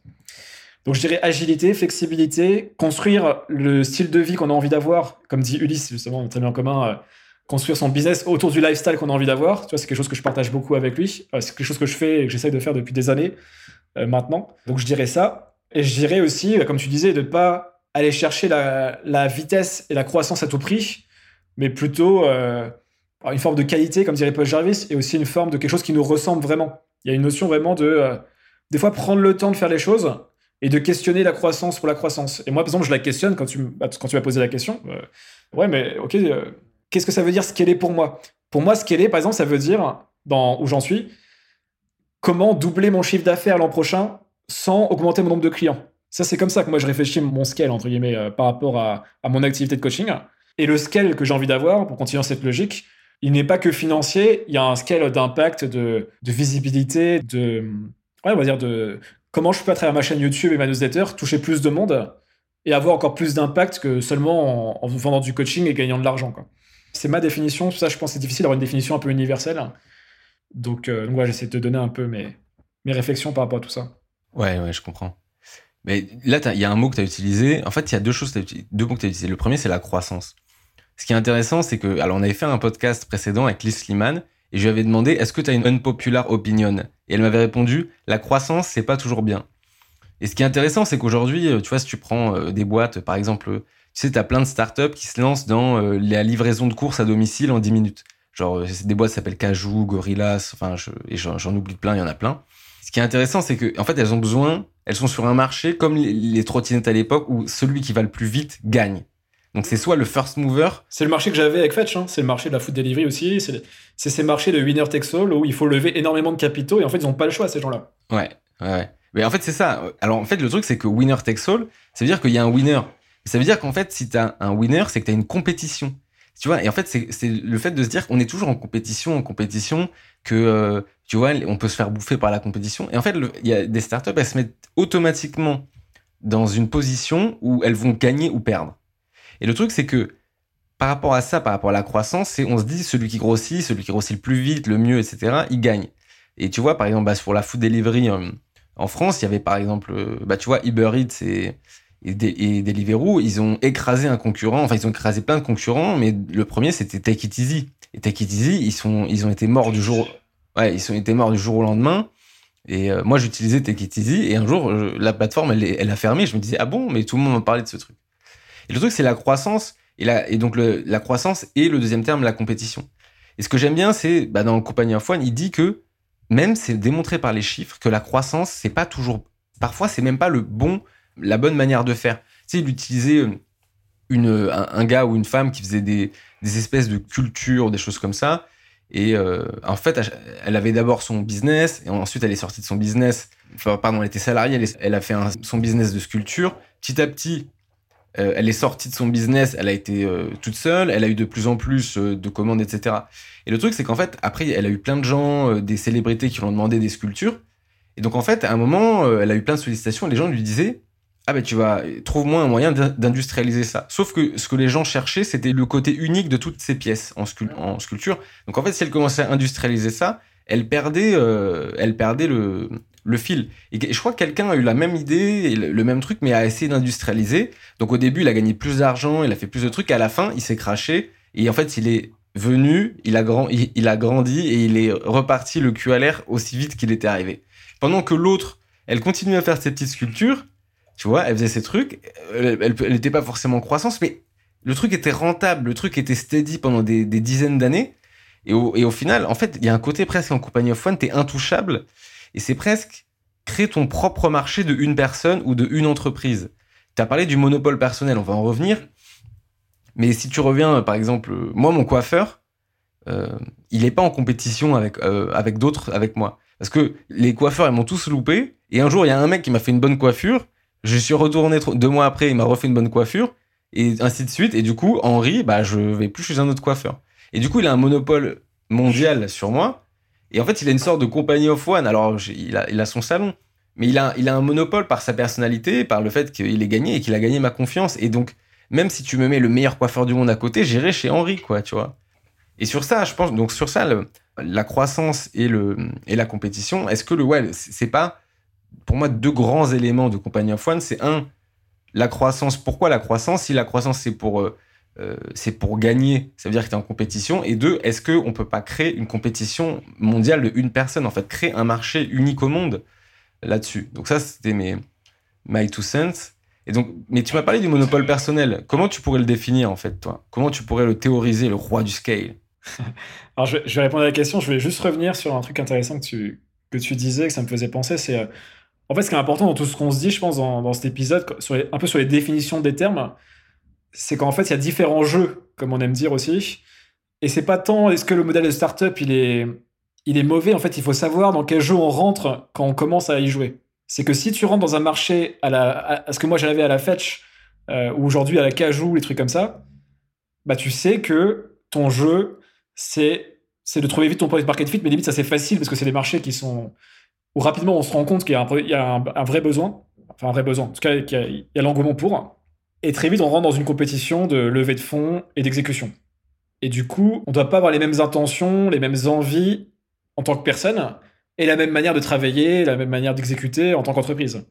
Speaker 2: Donc, je dirais agilité, flexibilité, construire le style de vie qu'on a envie d'avoir, comme dit Ulysse, justement, très bien en commun, euh, construire son business autour du lifestyle qu'on a envie d'avoir. Tu vois, c'est quelque chose que je partage beaucoup avec lui. Euh, c'est quelque chose que je fais et que j'essaye de faire depuis des années euh, maintenant. Donc, je dirais ça. Et je dirais aussi, comme tu disais, de ne pas aller chercher la, vitesse et la croissance à tout prix, mais plutôt une forme de qualité, comme dirait Paul Jarvis, et aussi une forme de quelque chose qui nous ressemble vraiment. Il y a une notion vraiment de, euh, des fois, prendre le temps de faire les choses et de questionner la croissance pour la croissance. Et moi, par exemple, je la questionne quand tu, bah, m'as posé la question. Euh, ouais, mais ok, euh, qu'est-ce que ça veut dire est pour moi? Pour moi, est, par exemple, ça veut dire, dans où j'en suis, comment doubler mon chiffre d'affaires l'an prochain sans augmenter mon nombre de clients? Ça, c'est comme ça que moi, je réfléchis mon scale, entre guillemets, par rapport à, à mon activité de coaching. Et le scale que j'ai envie d'avoir, pour continuer cette logique, il n'est pas que financier, il y a un scale d'impact, de, visibilité, de, on va dire de comment je peux à travers ma chaîne YouTube et ma newsletter toucher plus de monde et avoir encore plus d'impact que seulement en, vendant du coaching et gagnant de l'argent. C'est ma définition, ça je pense que c'est difficile d'avoir une définition un peu universelle. Donc, euh, j'essaie de te donner un peu mes, mes réflexions par rapport à tout ça.
Speaker 1: Ouais, ouais, je comprends. Mais là, il y a un mot que tu as utilisé. En fait, il y a deux choses, deux mots que tu as utilisés. Le premier, c'est la croissance. Ce qui est intéressant, c'est que, alors, on avait fait un podcast précédent avec Liz Sliman et je lui avais demandé est-ce que tu as une unpopular opinion? Et elle m'avait répondu la croissance, c'est pas toujours bien. Et ce qui est intéressant, c'est qu'aujourd'hui, euh, tu vois, si tu prends euh, des boîtes, par exemple, tu sais, tu as plein de startups qui se lancent dans euh, la livraison de courses à domicile en 10 minutes. Genre, des boîtes s'appellent Cajou, Gorillas, enfin, j'en oublie plein, il y en a plein. Ce qui est intéressant, c'est que, en fait, elles ont besoin, elles sont sur un marché comme les, trottinettes à l'époque où celui qui va le plus vite gagne. Donc c'est soit le first mover.
Speaker 2: C'est le marché que j'avais avec Fetch, hein. c'est le marché de la food delivery aussi. C'est ces marchés de winner takes all où il faut lever énormément de capitaux et en fait ils n'ont pas le choix ces gens-là.
Speaker 1: Ouais, ouais. Mais en fait c'est ça. Alors en fait le truc c'est que winner takes all, ça veut dire qu'il y a un winner. Ça veut dire qu'en fait si tu as un winner, c'est que tu as une compétition. Tu vois, et en fait c'est le fait de se dire qu'on est toujours en compétition, en compétition, que euh, tu vois, on peut se faire bouffer par la compétition. Et en fait, il y a des startups, elles se mettent automatiquement dans une position où elles vont gagner ou perdre. Et le truc, c'est que par rapport à ça, par rapport à la croissance, c'est on se dit celui qui grossit, celui qui grossit le plus vite, le mieux, etc., il gagne. Et tu vois, par exemple, bah, pour la food delivery euh, en France, il y avait par exemple, euh, bah, tu vois, Uber Eats et, et, Deliveroo, ils ont écrasé un concurrent, enfin, ils ont écrasé plein de concurrents, mais le premier, c'était Take It Easy. Et Take It Easy, ils, sont, ils ont été morts du jour, ouais, ils ont été morts du jour au lendemain. Et euh, moi, j'utilisais Take It Easy, et un jour, la plateforme, elle, elle a fermé. Je me disais, ah bon, mais tout le monde m'a parlé de ce truc. Et le truc, c'est la croissance. Et, la, et donc, la croissance et le deuxième terme, la compétition. Et ce que j'aime bien, c'est, bah, dans Compagnie One, il dit que, même c'est démontré par les chiffres, que la croissance, c'est pas toujours. Parfois, c'est même pas le bon, la bonne manière de faire. Tu sais, il utilisait euh, une, un, gars ou une femme qui faisait des, des espèces de cultures, des choses comme ça. Et euh, en fait, elle avait d'abord son business, et ensuite elle est sortie de son business. Pardon, elle était salariée, elle a fait son business de sculpture. Petit à petit, euh, elle est sortie de son business, elle a été euh, toute seule, elle a eu de plus en plus euh, de commandes, etc. Et le truc, c'est qu'en fait, après, elle a eu plein de gens, des célébrités qui lui ont demandé des sculptures. Et donc, en fait, à un moment, elle a eu plein de sollicitations et les gens lui disaient Ah ben, tu vas, trouve-moi un moyen d'industrialiser ça. Sauf que ce que les gens cherchaient, c'était le côté unique de toutes ces pièces en, en, sculpture. Donc, en fait, si elle commençait à industrialiser ça, elle perdait, elle perdait le, le fil. Et je crois que quelqu'un a eu la même idée, le même truc, mais a essayé d'industrialiser. Donc au début, il a gagné plus d'argent, il a fait plus de trucs, à la fin, il s'est craché. Et en fait, il est venu, il a, grand, il, a grandi et il est reparti le cul aussi vite qu'il était arrivé. Pendant que l'autre, elle continuait à faire ses petites sculptures, tu vois, elle faisait ses trucs, elle n'était pas forcément en croissance, mais le truc était rentable, le truc était steady pendant des, dizaines d'années. Et au, et au, final, en fait, il y a un côté presque en compagnie of one, t'es intouchable. Et c'est presque créer ton propre marché de une personne ou de une entreprise. Tu as parlé du monopole personnel, on va en revenir. Mais si tu reviens, par exemple, moi, mon coiffeur, euh, il n'est pas en compétition avec, euh, avec d'autres, avec moi. Parce que les coiffeurs, ils m'ont tous loupé. Et un jour, il y a un mec qui m'a fait une bonne coiffure. Je suis retourné deux mois après, il m'a refait une bonne coiffure. Et ainsi de suite. Et du coup, Henri, bah, je vais plus chez un autre coiffeur. Et du coup, il a un monopole mondial sur moi. Et en fait, il a une sorte de compagnie of one. Alors, il a, son salon, mais il a, un monopole par sa personnalité, par le fait qu'il est gagné et qu'il a gagné ma confiance. Et donc, même si tu me mets le meilleur coiffeur du monde à côté, j'irai chez Henri, quoi, tu vois. Et sur ça, je pense, donc sur ça, la croissance et la compétition, est-ce que le, ouais, c'est pas, pour moi, deux grands éléments de compagnie of one. C'est un, la croissance. Pourquoi la croissance? Si la croissance, c'est pour euh, euh, c'est pour gagner, ça veut dire que tu es en compétition. Et deux, est-ce qu'on ne peut pas créer une compétition mondiale de une personne, en fait, créer un marché unique au monde là-dessus. Donc ça, c'était mes my two cents. Et donc, mais tu m'as parlé du monopole personnel. Comment tu pourrais le définir, en fait, toi? Comment tu pourrais le théoriser, le roi du scale?
Speaker 2: Alors, je vais, répondre à la question. Je vais juste revenir sur un truc intéressant que tu, que tu disais, que ça me faisait penser. C'est, euh, en fait, ce qui est important dans tout ce qu'on se dit, je pense, dans, cet épisode, un peu sur les définitions des termes, c'est qu'en fait, il y a différents jeux, comme on aime dire aussi. Et c'est pas tant est-ce que le modèle de startup il est, il est mauvais? En fait, il faut savoir dans quel jeu on rentre quand on commence à y jouer. C'est que si tu rentres dans un marché à, la, à, ce que moi j'avais à la Fetch, euh, ou aujourd'hui à la Cajou, les trucs comme ça, bah tu sais que ton jeu, c'est c'est de trouver vite ton product market fit, mais limite ça c'est facile parce que c'est des marchés qui sont où rapidement on se rend compte qu'il y a, un, il y a un, vrai besoin, enfin un vrai besoin, en tout cas il y a, il y a l'engouement pour. Et très vite, on rentre dans une compétition de levée de fonds et d'exécution. Et du coup, on ne doit pas avoir les mêmes intentions, les mêmes envies en tant que personne, et la même manière de travailler, la même manière d'exécuter en tant qu'entreprise.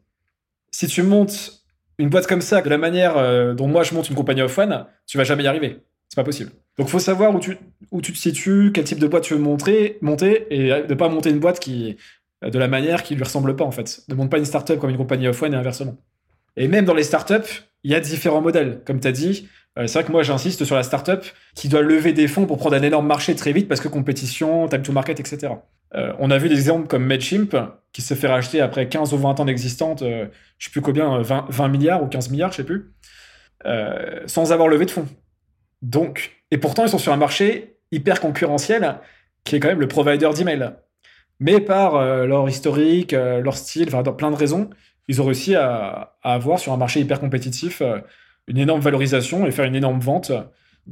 Speaker 2: si tu montes une boîte comme ça, de la manière euh, dont moi je monte une compagnie offline, tu vas jamais y arriver. C'est pas possible. Donc, faut savoir où tu, où tu te situes, quel type de boîte tu veux montrer, monter, et ne pas monter une boîte qui, de la manière qui lui ressemble pas, en fait. Ne monte pas une startup comme une compagnie offline et inversement. Et même dans les startups, il y a différents modèles. Comme tu as dit, euh, c'est vrai que moi, j'insiste sur la startup qui doit lever des fonds pour prendre un énorme marché très vite parce que compétition, time to market, etc. Euh, on a vu des exemples comme Mailchimp qui se fait racheter après 15 ou 20 ans d'existence, euh, je sais plus combien, 20, 20, milliards ou 15 milliards, je sais plus, sans avoir levé de fonds. Donc, et pourtant, ils sont sur un marché hyper concurrentiel qui est quand même le provider d'email. Mais par leur historique, leur style, enfin, plein de raisons, ils ont réussi à, avoir sur un marché hyper compétitif une énorme valorisation et faire une énorme vente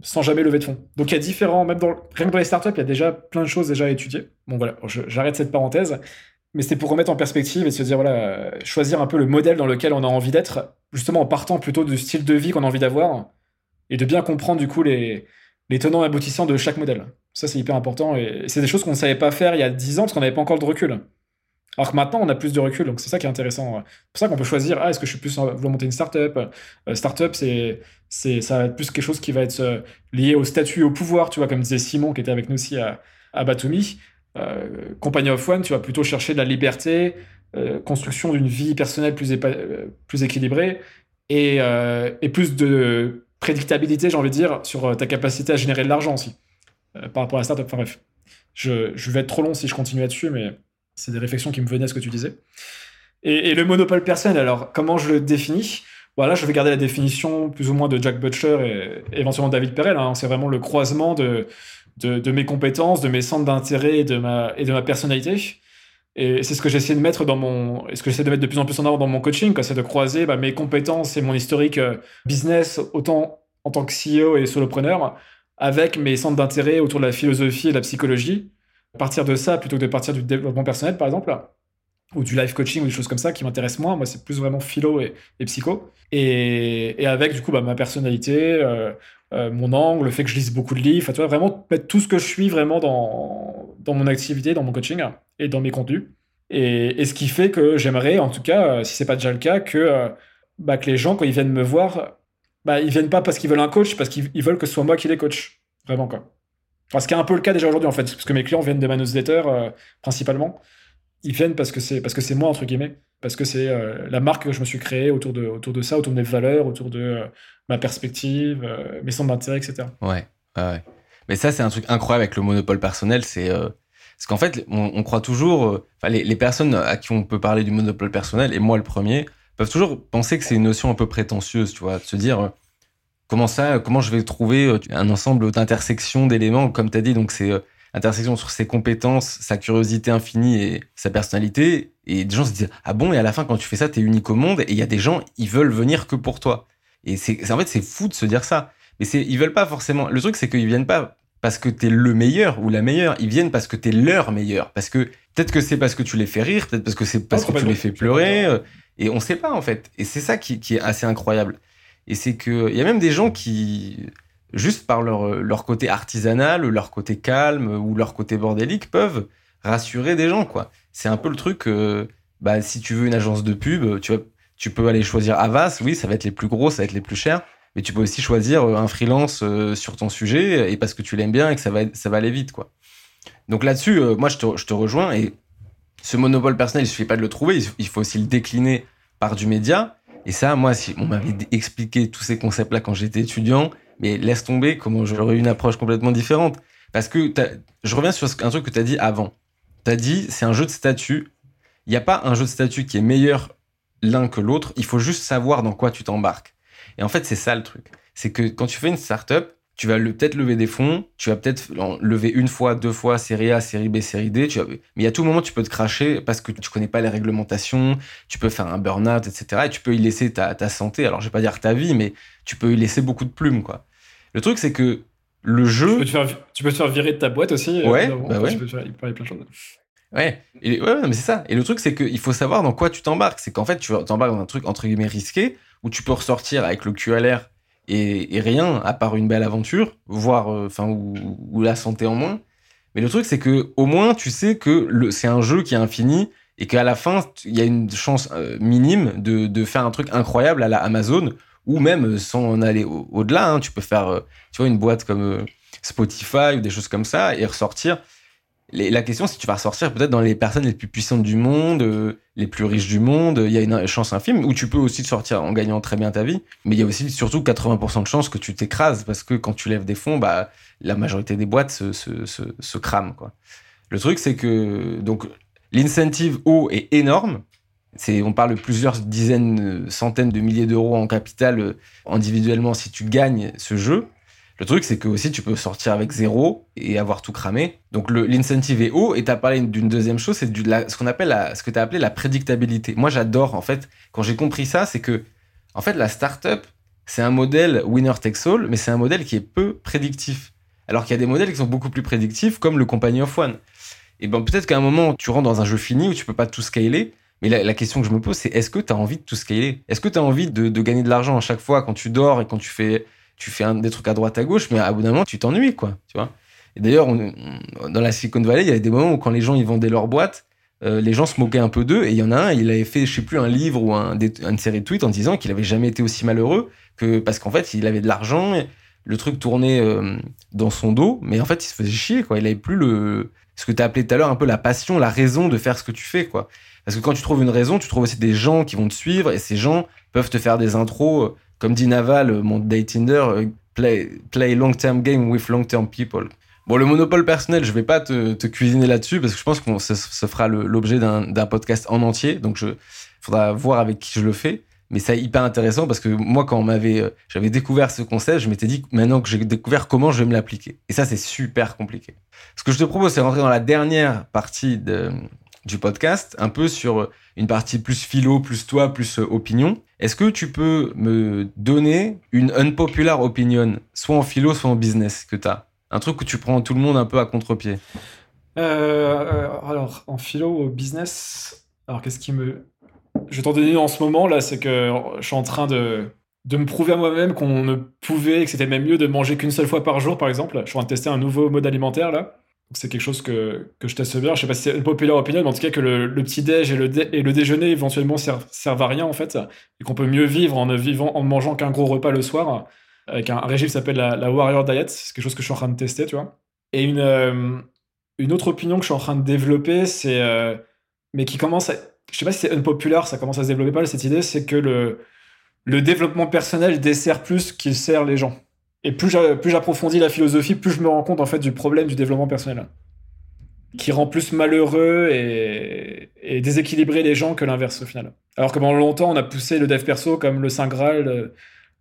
Speaker 2: sans jamais lever de fonds. Donc il y a différents, même dans, rien que dans les startups, il y a déjà plein de choses déjà à étudier. Bon voilà, j'arrête cette parenthèse, mais c'était pour remettre en perspective et se dire, voilà, choisir un peu le modèle dans lequel on a envie d'être, justement en partant plutôt du style de vie qu'on a envie d'avoir, et de bien comprendre du coup les, les tenants et aboutissants de chaque modèle. Ça c'est hyper important, et c'est des choses qu'on ne savait pas faire il y a 10 ans parce qu'on n'avait pas encore de recul. Alors que maintenant, on a plus de recul, donc c'est ça qui est intéressant. C'est pour ça qu'on peut choisir, ah, est-ce que je suis plus vouloir monter une startup? Euh, Startup, c'est, c'est, ça va être plus quelque chose qui va être euh, lié au statut au pouvoir, tu vois, comme disait Simon qui était avec nous aussi à, à Batumi. Euh, Company of One, tu vas plutôt chercher de la liberté, construction d'une vie personnelle plus, plus équilibrée et, et, plus de prédictabilité, j'ai envie de dire, sur ta capacité à générer de l'argent aussi, par rapport à la startup. Enfin bref, je, je vais être trop long si je continue là-dessus, mais c'est des réflexions qui me venaient à ce que tu disais. Et, le monopole personnel, alors comment je le définis? Voilà, je vais garder la définition plus ou moins de Jack Butcher et éventuellement David Perel. Hein. C'est vraiment le croisement de, mes compétences, de mes centres d'intérêt et de ma, et de ma personnalité. Et c'est ce que j'essaie de mettre dans mon, ce que j'essaie de mettre de plus en plus en avant dans mon coaching, c'est de croiser bah, mes compétences et mon historique euh, business autant en tant que CEO et solopreneur avec mes centres d'intérêt autour de la philosophie et de la psychologie partir de ça plutôt que de partir du développement personnel, par exemple, ou du life coaching ou des choses comme ça qui m'intéressent moins. Moi, c'est plus vraiment philo et, psycho. Et, avec, du coup, bah, ma personnalité, euh, euh, mon angle, le fait que je lise beaucoup de livres, tu vois, vraiment mettre tout ce que je suis vraiment dans, mon activité, dans mon coaching et dans mes contenus. Et, ce qui fait que j'aimerais, en tout cas, euh, si c'est pas déjà le cas, que, bah, que les gens, quand ils viennent me voir, bah, ils viennent pas parce qu'ils veulent un coach, parce qu'ils veulent que ce soit moi qui les coach. Vraiment, quoi. Enfin, ce qui est un peu le cas déjà aujourd'hui, en fait, parce que mes clients viennent de ma newsletter euh, principalement. Ils viennent parce que c'est moi entre guillemets, parce que c'est euh, la marque que je me suis créée autour de autour de ça, autour de mes valeurs, autour de euh, ma perspective, mes centres d'intérêt, etc.
Speaker 1: Ouais, ouais. Mais ça, c'est un truc incroyable avec le monopole personnel, c'est parce qu'en fait, on, croit toujours, les, les, personnes à qui on peut parler du monopole personnel, et moi le premier, peuvent toujours penser que c'est une notion un peu prétentieuse, tu vois, de se dire Comment ça Comment je vais trouver euh, un ensemble d'intersections d'éléments, comme tu as dit, donc c'est euh, intersection sur ses compétences, sa curiosité infinie et sa personnalité. Et des gens se disent ah bon et à la fin quand tu fais ça t'es unique au monde et il y a des gens ils veulent venir que pour toi. Et c'est en fait c'est fou de se dire ça. Mais c'est ils veulent pas forcément. Le truc c'est qu'ils viennent pas parce que t'es le meilleur ou la meilleure. Ils viennent parce que t'es leur meilleur. Parce que peut-être que c'est parce que tu les fais rire, peut-être parce que c'est parce que tu les fais pleurer. Euh, et on sait pas en fait. Et c'est ça qui, qui est assez incroyable. Et c'est que il y a même des gens qui, juste par leur, leur côté artisanal, leur côté calme ou leur côté bordélique, peuvent rassurer des gens, quoi. C'est un peu le truc, bah, si tu veux une agence de pub, tu, tu peux aller choisir Avas, oui, ça va être les plus gros, ça va être les plus chers, mais tu peux aussi choisir un freelance euh, sur ton sujet et parce que tu l'aimes bien et que ça va, ça va aller vite, quoi. Donc là-dessus, euh, moi, je te, je te, rejoins et ce monopole personnel, il suffit pas de le trouver, il faut aussi le décliner par du média et ça, moi, si on m'avait expliqué tous ces concepts-là quand j'étais étudiant, mais laisse tomber comment j'aurais eu une approche complètement différente. Parce que je reviens sur un truc que tu as dit avant. Tu as dit, c'est un jeu de statut. Il n'y a pas un jeu de statut qui est meilleur l'un que l'autre. Il faut juste savoir dans quoi tu t'embarques. Et en fait, c'est ça le truc. C'est que quand tu fais une startup, tu vas peut-être lever des fonds, tu vas peut-être lever une fois, deux fois, série A, série B, série D, tu mais à tout moment, tu peux te cracher parce que tu connais pas les réglementations, tu peux faire un burn-out, etc. Et tu peux y laisser ta, santé, alors je vais pas dire ta vie, mais tu peux y laisser beaucoup de plumes, quoi. Le truc, c'est que le jeu...
Speaker 2: Tu peux, te faire, tu peux te faire virer de ta boîte aussi.
Speaker 1: Euh, ouais, bah ouais.
Speaker 2: Tu peux te faire, plein de choses.
Speaker 1: Ouais, et, ouais, mais c'est ça. Et le truc, c'est qu'il faut savoir dans quoi tu t'embarques. C'est qu'en fait, tu t'embarques dans un truc entre guillemets risqué où tu peux ressortir avec le cul à l'air et, rien à part une belle aventure, voire euh, enfin ou, la santé en moins. Mais le truc c'est que au moins tu sais que c'est un jeu qui est infini et qu'à la fin, il y a une chance euh, minime de, faire un truc incroyable à la Amazon, ou même sans en aller au-delà, hein, tu peux faire, euh, tu vois, une boîte comme euh, Spotify ou des choses comme ça et ressortir. La question, c'est que tu vas ressortir peut-être dans les personnes les plus puissantes du monde, les plus riches du monde. Il y a une chance infime où tu peux aussi te sortir en gagnant très bien ta vie. Mais il y a aussi surtout 80% de chances que tu t'écrases parce que quand tu lèves des fonds, bah, la majorité des boîtes se, se, se, crament, quoi. Le truc, c'est que donc L'incentive haut est énorme. C'est, on parle de plusieurs dizaines, centaines de milliers d'euros en capital euh, individuellement si tu gagnes ce jeu. Le truc, c'est que aussi tu peux sortir avec zéro et avoir tout cramé. Donc l'incentive est haut. Et tu as parlé d'une deuxième chose, c'est ce qu'on appelle la, ce que tu as appelé la prédictabilité. Moi, j'adore en fait. Quand j'ai compris ça, c'est que en fait la startup, c'est un modèle winner takes all, mais c'est un modèle qui est peu prédictif. Alors qu'il y a des modèles qui sont beaucoup plus prédictifs, comme le Company of One et ben peut-être qu'à un moment, tu rentres dans un jeu fini où tu peux pas tout scaler. Mais la, question que je me pose, c'est est-ce que tu as envie de tout scaler? Est-ce que tu as envie de, gagner de l'argent à chaque fois quand tu dors et quand tu fais, tu fais des trucs à droite à gauche, mais à bout d'un moment, tu t'ennuies, quoi. Tu vois et d'ailleurs, dans la Silicon Valley, il y avait des moments où quand les gens ils vendaient leur boîte, euh, les gens se moquaient un peu d'eux. Et il y en a un, il avait fait, je sais plus, un livre ou un, une série de tweets en disant qu'il avait jamais été aussi malheureux que parce qu'en fait, il avait de l'argent, le truc tournait euh, dans son dos, mais en fait, il se faisait chier, quoi. Il avait plus le, ce que tu as appelé tout à l'heure un peu la passion, la raison de faire ce que tu fais, quoi. Parce que quand tu trouves une raison, tu trouves aussi des gens qui vont te suivre et ces gens peuvent te faire des intros, euh, comme dit Naval, euh, mon date Tinder, euh, play, play long-term game with long-term people. Bon, le monopole personnel, je vais pas te, cuisiner là-dessus parce que je pense que ça fera l'objet d'un podcast en entier. Donc, je faudra voir avec qui je le fais. Mais c'est hyper intéressant parce que moi, quand m'avait, j'avais découvert ce concept, je m'étais dit maintenant que j'ai découvert comment je vais me l'appliquer. Et ça, c'est super compliqué. Ce que je te propose, c'est rentrer dans la dernière partie du podcast, un peu sur une partie plus philo, plus toi, plus euh, opinion. Est-ce que tu peux me donner une unpopular opinion, soit en philo, soit en business, que tu as Un truc que tu prends tout le monde un peu à contre-pied
Speaker 2: euh, euh, Alors, en philo ou business, alors qu'est-ce qui me. Je vais t'en donner en ce moment, là, c'est que je suis en train de, de me prouver à moi-même qu'on ne pouvait, que c'était même mieux de manger qu'une seule fois par jour, par exemple. Je suis en train de tester un nouveau mode alimentaire, là c'est quelque chose que, je teste bien. Je sais pas si c'est une populaire opinion, mais en tout cas que le, petit-déj et le, et le déjeuner éventuellement servent, servent, à rien en fait, et qu'on peut mieux vivre en ne vivant, en mangeant qu'un gros repas le soir, avec un, régime qui s'appelle la, Warrior Diet. C'est quelque chose que je suis en train de tester, tu vois. Et une, euh, autre opinion que je suis en train de développer, c'est. Euh, mais qui commence à. Je sais pas si c'est unpopular, ça commence à se développer pas, cette idée, c'est que le développement personnel dessert plus qu'il sert les gens. Et plus j'approfondis la philosophie, plus je me rends compte en fait du problème du développement personnel, qui rend plus malheureux et, déséquilibré les gens que l'inverse au final. Alors que pendant longtemps, on a poussé le dev perso comme le saint graal, euh,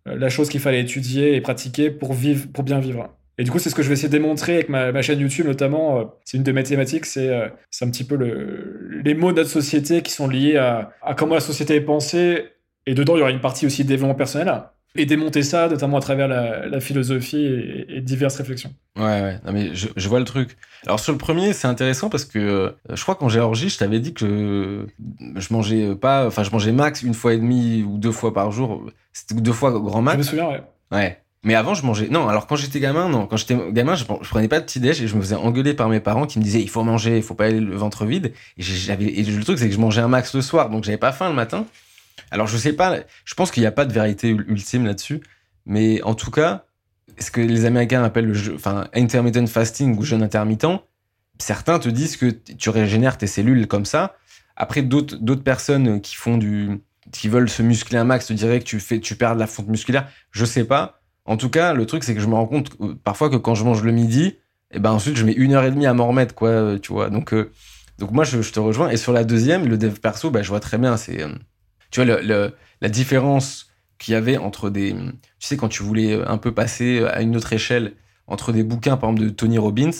Speaker 2: la chose qu'il fallait étudier et pratiquer pour vivre, pour bien vivre. Et du coup, c'est ce que je vais essayer de démontrer avec ma, chaîne YouTube notamment. Euh, c'est une de mes thématiques, c'est euh, un petit peu le, les mots de notre société qui sont liés à, à comment la société est pensée. Et dedans, il y aura une partie aussi de développement personnel et démonter ça, notamment à travers la, philosophie et, diverses réflexions.
Speaker 1: Ouais, ouais, non, mais je, vois le truc. Alors sur le premier, c'est intéressant parce que euh, je crois j'ai enregistré, je t'avais dit que je mangeais pas, enfin je mangeais max une fois et demie ou deux fois par jour. C'était deux fois grand max.
Speaker 2: Je me souviens, ouais.
Speaker 1: Ouais. Mais avant, je mangeais. Non, alors quand j'étais gamin, non. Quand j'étais gamin, je, prenais pas de petit déj et je me faisais engueuler par mes parents qui me disaient il faut manger, il faut pas aller le ventre vide. Et j'avais. Et le truc, c'est que je mangeais un max le soir, donc j'avais pas faim le matin. Alors, je sais pas, je pense qu'il n'y a pas de vérité ultime là-dessus, mais en tout cas, ce que les Américains appellent le enfin, intermittent fasting ou jeûne intermittent, certains te disent que tu régénères tes cellules comme ça. Après, d'autres, personnes qui font du, qui veulent se muscler un max te diraient que tu fais, tu perds de la fonte musculaire. Je sais pas. En tout cas, le truc, c'est que je me rends compte euh, parfois que quand je mange le midi, et eh ben ensuite je mets une heure et demie à m'en remettre, quoi, euh, tu vois. Donc, euh, donc moi, je, te rejoins. Et sur la deuxième, le dev perso, bah, je vois très bien. C'est, tu vois, le, la différence qu'il y avait entre des. Tu sais, quand tu voulais un peu passer à une autre échelle, entre des bouquins, par exemple, de Tony Robbins,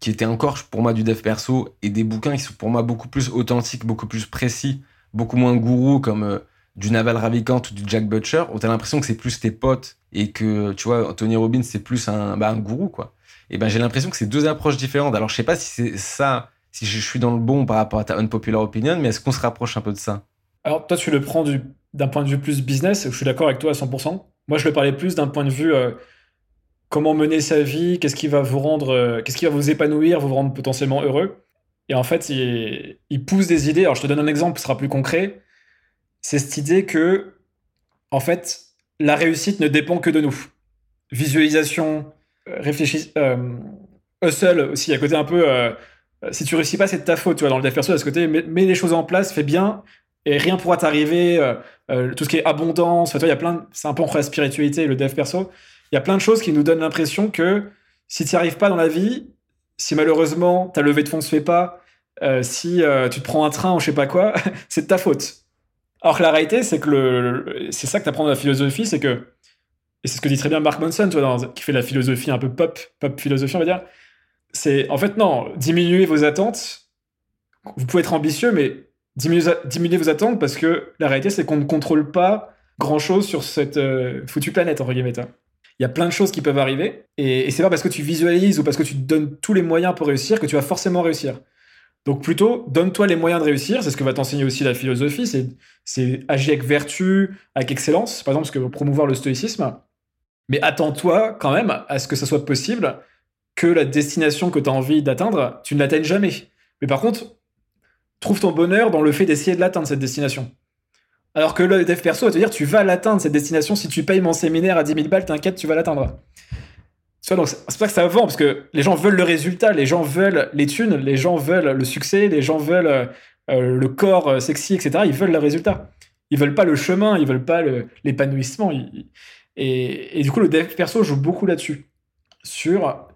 Speaker 1: qui étaient encore pour moi du dev perso, et des bouquins qui sont pour moi beaucoup plus authentiques, beaucoup plus précis, beaucoup moins gourou, comme euh, du Naval Ravikant ou du Jack Butcher, où tu as l'impression que c'est plus tes potes, et que, tu vois, Tony Robbins, c'est plus un, bah, un gourou, quoi. Et ben j'ai l'impression que c'est deux approches différentes. Alors, je sais pas si c'est ça, si je suis dans le bon par rapport à ta unpopular opinion, mais est-ce qu'on se rapproche un peu de ça?
Speaker 2: Alors, toi, tu le prends d'un point de vue plus business, je suis d'accord avec toi à 100%. Moi, je le parlais plus d'un point de vue euh, comment mener sa vie, qu'est-ce qui va vous rendre, euh, qu'est-ce qui va vous épanouir, vous rendre potentiellement heureux. Et en fait, il, pousse des idées. Alors, je te donne un exemple, ce sera plus concret. C'est cette idée que, en fait, la réussite ne dépend que de nous. Visualisation, euh, réfléchis, euh, hustle aussi, à côté un peu. Si tu réussis pas, c'est de ta faute, tu vois, dans le dev perso, à ce côté, mets les choses en place, fais bien, et rien pourra t'arriver. euh, euh, tout ce qui est abondance, il y a plein. C'est un peu entre la spiritualité le dev perso. Il y a plein de choses qui nous donnent l'impression que si tu n'y arrives pas dans la vie, si malheureusement ta levée de fonds se fait pas, euh, si tu te prends un train ou je sais pas quoi, c'est de ta faute. Alors que la réalité, c'est que le, c'est ça que tu apprends dans la philosophie, c'est que, et c'est ce que dit très bien Mark Manson, qui fait la philosophie un peu pop, pop philosophie, on va dire, c'est en fait, non, diminuez vos attentes. Vous pouvez être ambitieux, mais diminuez, vos attentes parce que la réalité, c'est qu'on ne contrôle pas grand chose sur cette euh, foutue planète, entre guillemets. hein. Il y a plein de choses qui peuvent arriver, et, c'est pas parce que tu visualises ou parce que tu te donnes tous les moyens pour réussir que tu vas forcément réussir. Donc plutôt, donne-toi les moyens de réussir, c'est ce que va t'enseigner aussi la philosophie, c'est, agir avec vertu, avec excellence, par exemple, ce que promouvoir le stoïcisme. Mais attends-toi quand même à ce que ça soit possible que la destination que tu as envie d'atteindre, tu ne l'atteignes jamais. Mais par contre, trouve ton bonheur dans le fait d'essayer de l'atteindre, cette destination. Alors que le dev perso va te dire, tu vas l'atteindre, cette destination, si tu payes mon séminaire à 10 000 balles, t'inquiète, tu vas l'atteindre. C'est pour ça que ça vend, parce que les gens veulent le résultat, les gens veulent les thunes, les gens veulent le succès, les gens veulent euh, le corps euh, sexy, etc. Ils veulent le résultat. Ils veulent pas le chemin, ils veulent pas l'épanouissement. Et, et du coup, le dev perso joue beaucoup là-dessus. Sur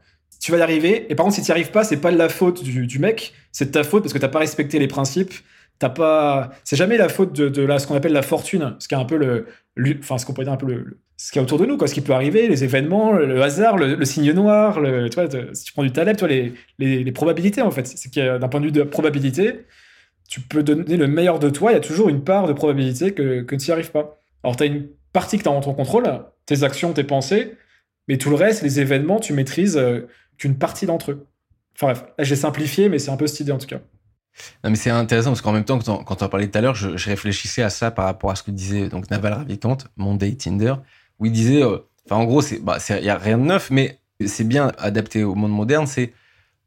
Speaker 2: tu vas y arriver, et par contre, si tu n'y arrives pas, c'est pas de la faute du, mec, c'est de ta faute parce que t'as pas respecté les principes. T'as pas, c'est jamais la faute de, de ce qu'on appelle la fortune, ce qui est un peu le, enfin, ce qu'on pourrait dire un peu le, le- ce qui est autour de nous, quoi, ce qui peut arriver, les événements, le, hasard, le, signe noir, tu vois, si tu prends du talent, tu les, les, probabilités, en fait. C'est qu'il d'un point de vue de probabilité, tu peux donner le meilleur de toi, il y a toujours une part de probabilité que, que tu n'y arrives pas. Alors, tu as une partie que tu as en ton contrôle, tes actions, tes pensées, mais tout le reste, les événements, tu maîtrises euh, qu'une partie d'entre eux. Enfin bref, là j'ai simplifié, mais c'est un peu cette idée en tout cas.
Speaker 1: Non, mais c'est intéressant parce qu'en même temps, quand on- parlait tout à l'heure, je, réfléchissais à ça par rapport à ce que disait donc Naval Ravikant, Monday Tinder, où il disait, euh, enfin en gros, c'est, bah, il y a rien de neuf, mais c'est bien adapté au monde moderne. C'est,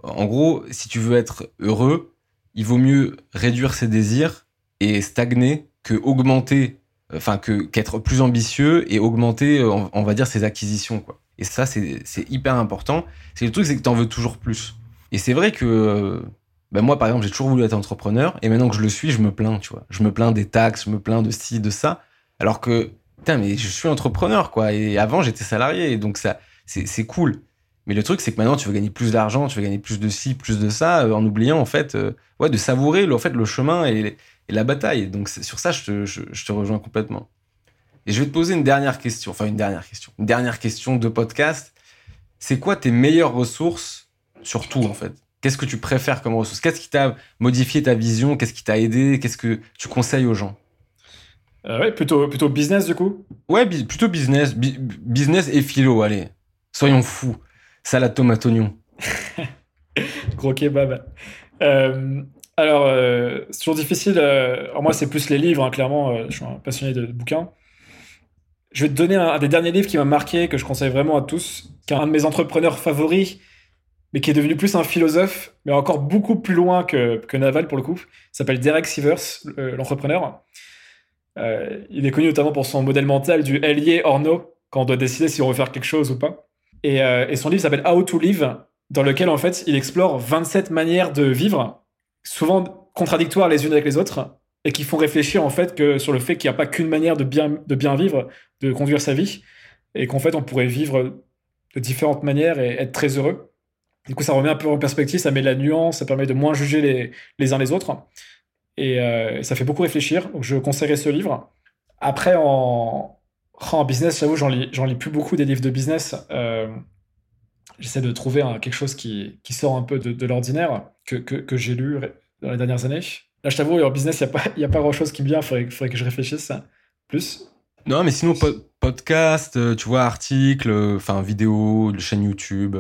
Speaker 1: en gros, si tu veux être heureux, il vaut mieux réduire ses désirs et stagner que augmenter, enfin que qu'être plus ambitieux et augmenter, euh, on, on va dire, ses acquisitions, quoi. Et ça, c'est, hyper important. C'est le truc, c'est que tu en veux toujours plus. Et c'est vrai que ben moi, par exemple, j'ai toujours voulu être entrepreneur, et maintenant que je le suis, je me plains, tu vois. Je me plains des taxes, je me plains de ci, de ça, alors que, putain, mais je suis entrepreneur, quoi. Et avant, j'étais salarié, donc ça, c'est cool. Mais le truc, c'est que maintenant, tu veux gagner plus d'argent, tu veux gagner plus de ci, plus de ça, euh, en oubliant, en fait, euh, ouais, de savourer, le, en fait, le chemin et, la bataille. Donc, sur ça, je te, je te rejoins complètement. Et je vais te poser une dernière question, enfin, une dernière question, une dernière question de podcast. C'est quoi tes meilleures ressources sur tout, en fait? Qu'est-ce que tu préfères comme ressource? Qu'est-ce qui t'a modifié ta vision? Qu'est-ce qui t'a aidé? Qu'est-ce que tu conseilles aux gens?
Speaker 2: Euh, ouais, plutôt, plutôt business du coup?
Speaker 1: Ouais, plutôt business, bi- business et philo, allez. Soyons fous. Salade tomate oignon.
Speaker 2: Gros kebab. Euh, alors, euh, c'est toujours difficile. euh, alors moi, c'est plus les livres, hein, clairement. je suis un passionné de, de bouquins. Je vais te donner un, des derniers livres qui m'a marqué, que je conseille vraiment à tous, qui est un de mes entrepreneurs favoris, mais qui est devenu plus un philosophe, mais encore beaucoup plus loin que, Naval pour le coup. S'appelle Derek Sivers, l'entrepreneur. Euh, il est connu notamment pour son modèle mental du ailier or no, quand on doit décider si on veut faire quelque chose ou pas. Et, euh, et son livre s'appelle How to Live, dans lequel en fait il explore 27 manières de vivre, souvent contradictoires les unes avec les autres, et qui font réfléchir en fait que sur le fait qu'il n'y a pas qu'une manière de bien, de bien vivre, de conduire sa vie, et qu'en fait on pourrait vivre de différentes manières et être très heureux. Du coup, ça remet un peu en perspective, ça met de la nuance, ça permet de moins juger les, les uns les autres, et euh, ça fait beaucoup réfléchir. Donc je conseillerais ce livre. Après, en, en business, j'avoue, j'en lis, j'en lis plus beaucoup des livres de business. Euh, J'essaie de trouver quelque chose qui, qui sort un peu de, l'ordinaire que, que, j'ai lu dans les dernières années. Là, je t'avoue, en business, il n'y a a pas grand-chose qui me vient. Il faudrait, faudrait que je réfléchisse plus.
Speaker 1: Non, mais sinon, po- podcast, euh, tu vois, articles, euh, enfin, vidéo, chaîne YouTube.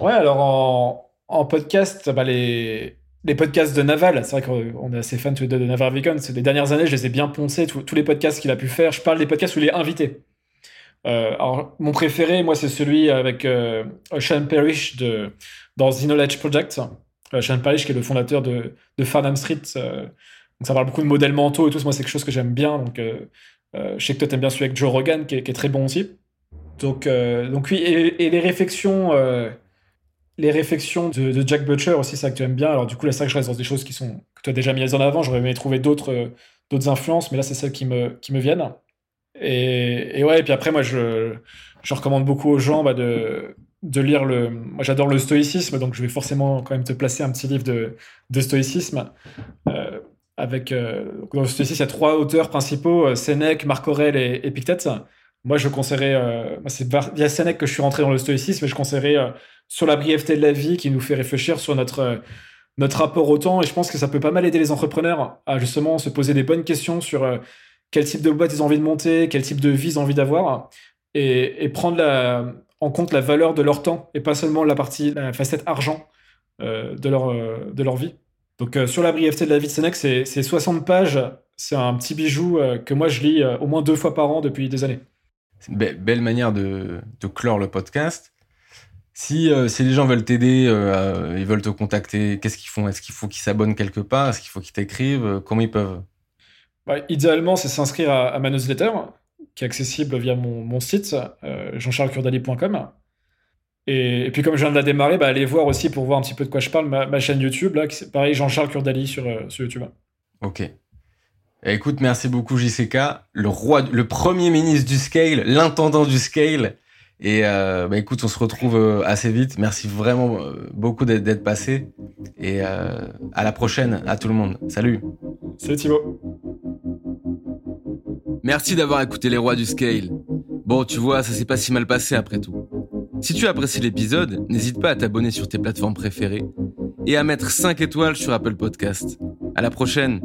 Speaker 2: Ouais, alors en, en podcast, bah, les, les podcasts de Naval, c'est vrai qu'on est assez fan tous les deux de Naval. C'est Les dernières années, je les ai bien poncés, tous tous les podcasts qu'il a pu faire. Je parle des podcasts où il est invité. Euh, alors, mon préféré, moi, c'est celui avec euh, Sean Parrish de, dans The Knowledge Project. Shane Parrish, qui est le fondateur de, de Farnham Street. donc ça parle beaucoup de modèles mentaux et tout. Moi, c'est quelque chose que j'aime bien. Donc, je sais que toi, t'aimes bien celui avec Joe Rogan, qui est, très bon aussi. Donc, donc oui, et, les réflexions les réflexions de, Jack Butcher aussi, ça que tu aimes bien. Alors, du coup, là, c'est vrai que je reste dans des choses qui sont, que tu as déjà mises en avant. J'aurais aimé trouver d'autres, influences, mais là, c'est celles qui me, qui me viennent. Et, ouais, et puis après, moi, je, je recommande beaucoup aux gens bah, de, de lire le. Moi, j'adore le stoïcisme, donc je vais forcément quand même te placer un petit livre de, de stoïcisme. Euh, avec, euh, dans le stoïcisme, il y a trois auteurs principaux euh, Sénèque, Marc Aurèle et Épictète. Moi, je conseillerais. c'est via Sénèque que je suis rentré dans le stoïcisme, et je conseillerais sur la brièveté de la vie qui nous fait réfléchir sur notre, notre rapport au temps. Et je pense que ça peut pas mal aider les entrepreneurs à justement se poser des bonnes questions sur quel type de boîte ils ont envie de monter, quel type de vie ils ont envie d'avoir, et, prendre en compte la valeur de leur temps et pas seulement la partie, la facette argent euh, de, leur, euh, de leur vie. Donc sur la brièveté de la vie de Sénèque, c'est 60 pages. C'est un petit bijou que moi je lis au moins deux fois par an depuis des années.
Speaker 1: C'est une belle manière de, de clore le podcast. Si, euh, si les gens veulent t'aider, euh, ils veulent te contacter, qu'est-ce qu'ils font? Est-ce qu'il faut qu'ils s'abonnent quelque part? Est-ce qu'il faut qu'ils t'écrivent? Euh, Comment ils peuvent?
Speaker 2: Bah, Idéalement, c'est s'inscrire à, ma newsletter, qui est accessible via mon, mon site, jean-charles-curdali.com. Et, puis, comme je viens de la démarrer, bah, allez voir aussi pour voir un petit peu de quoi je parle, ma, chaîne YouTube, là, c'est pareil, Jean-Charles Curdali sur, sur YouTube.
Speaker 1: Ok. Eh, écoute, merci beaucoup, JCK, le, roi, le premier ministre du scale, l'intendant du scale. Et euh, bah, écoute, on se retrouve euh, assez vite. Merci vraiment euh, beaucoup d'être passé. Et à la prochaine, à tout le monde. Salut.
Speaker 2: Salut Thibaut.
Speaker 1: Merci d'avoir écouté les rois du scale. Bon, tu vois, ça s'est pas si mal passé après tout. Si tu apprécies l'épisode, n'hésite pas à t'abonner sur tes plateformes préférées et à mettre 5 étoiles sur Apple Podcast. À la prochaine.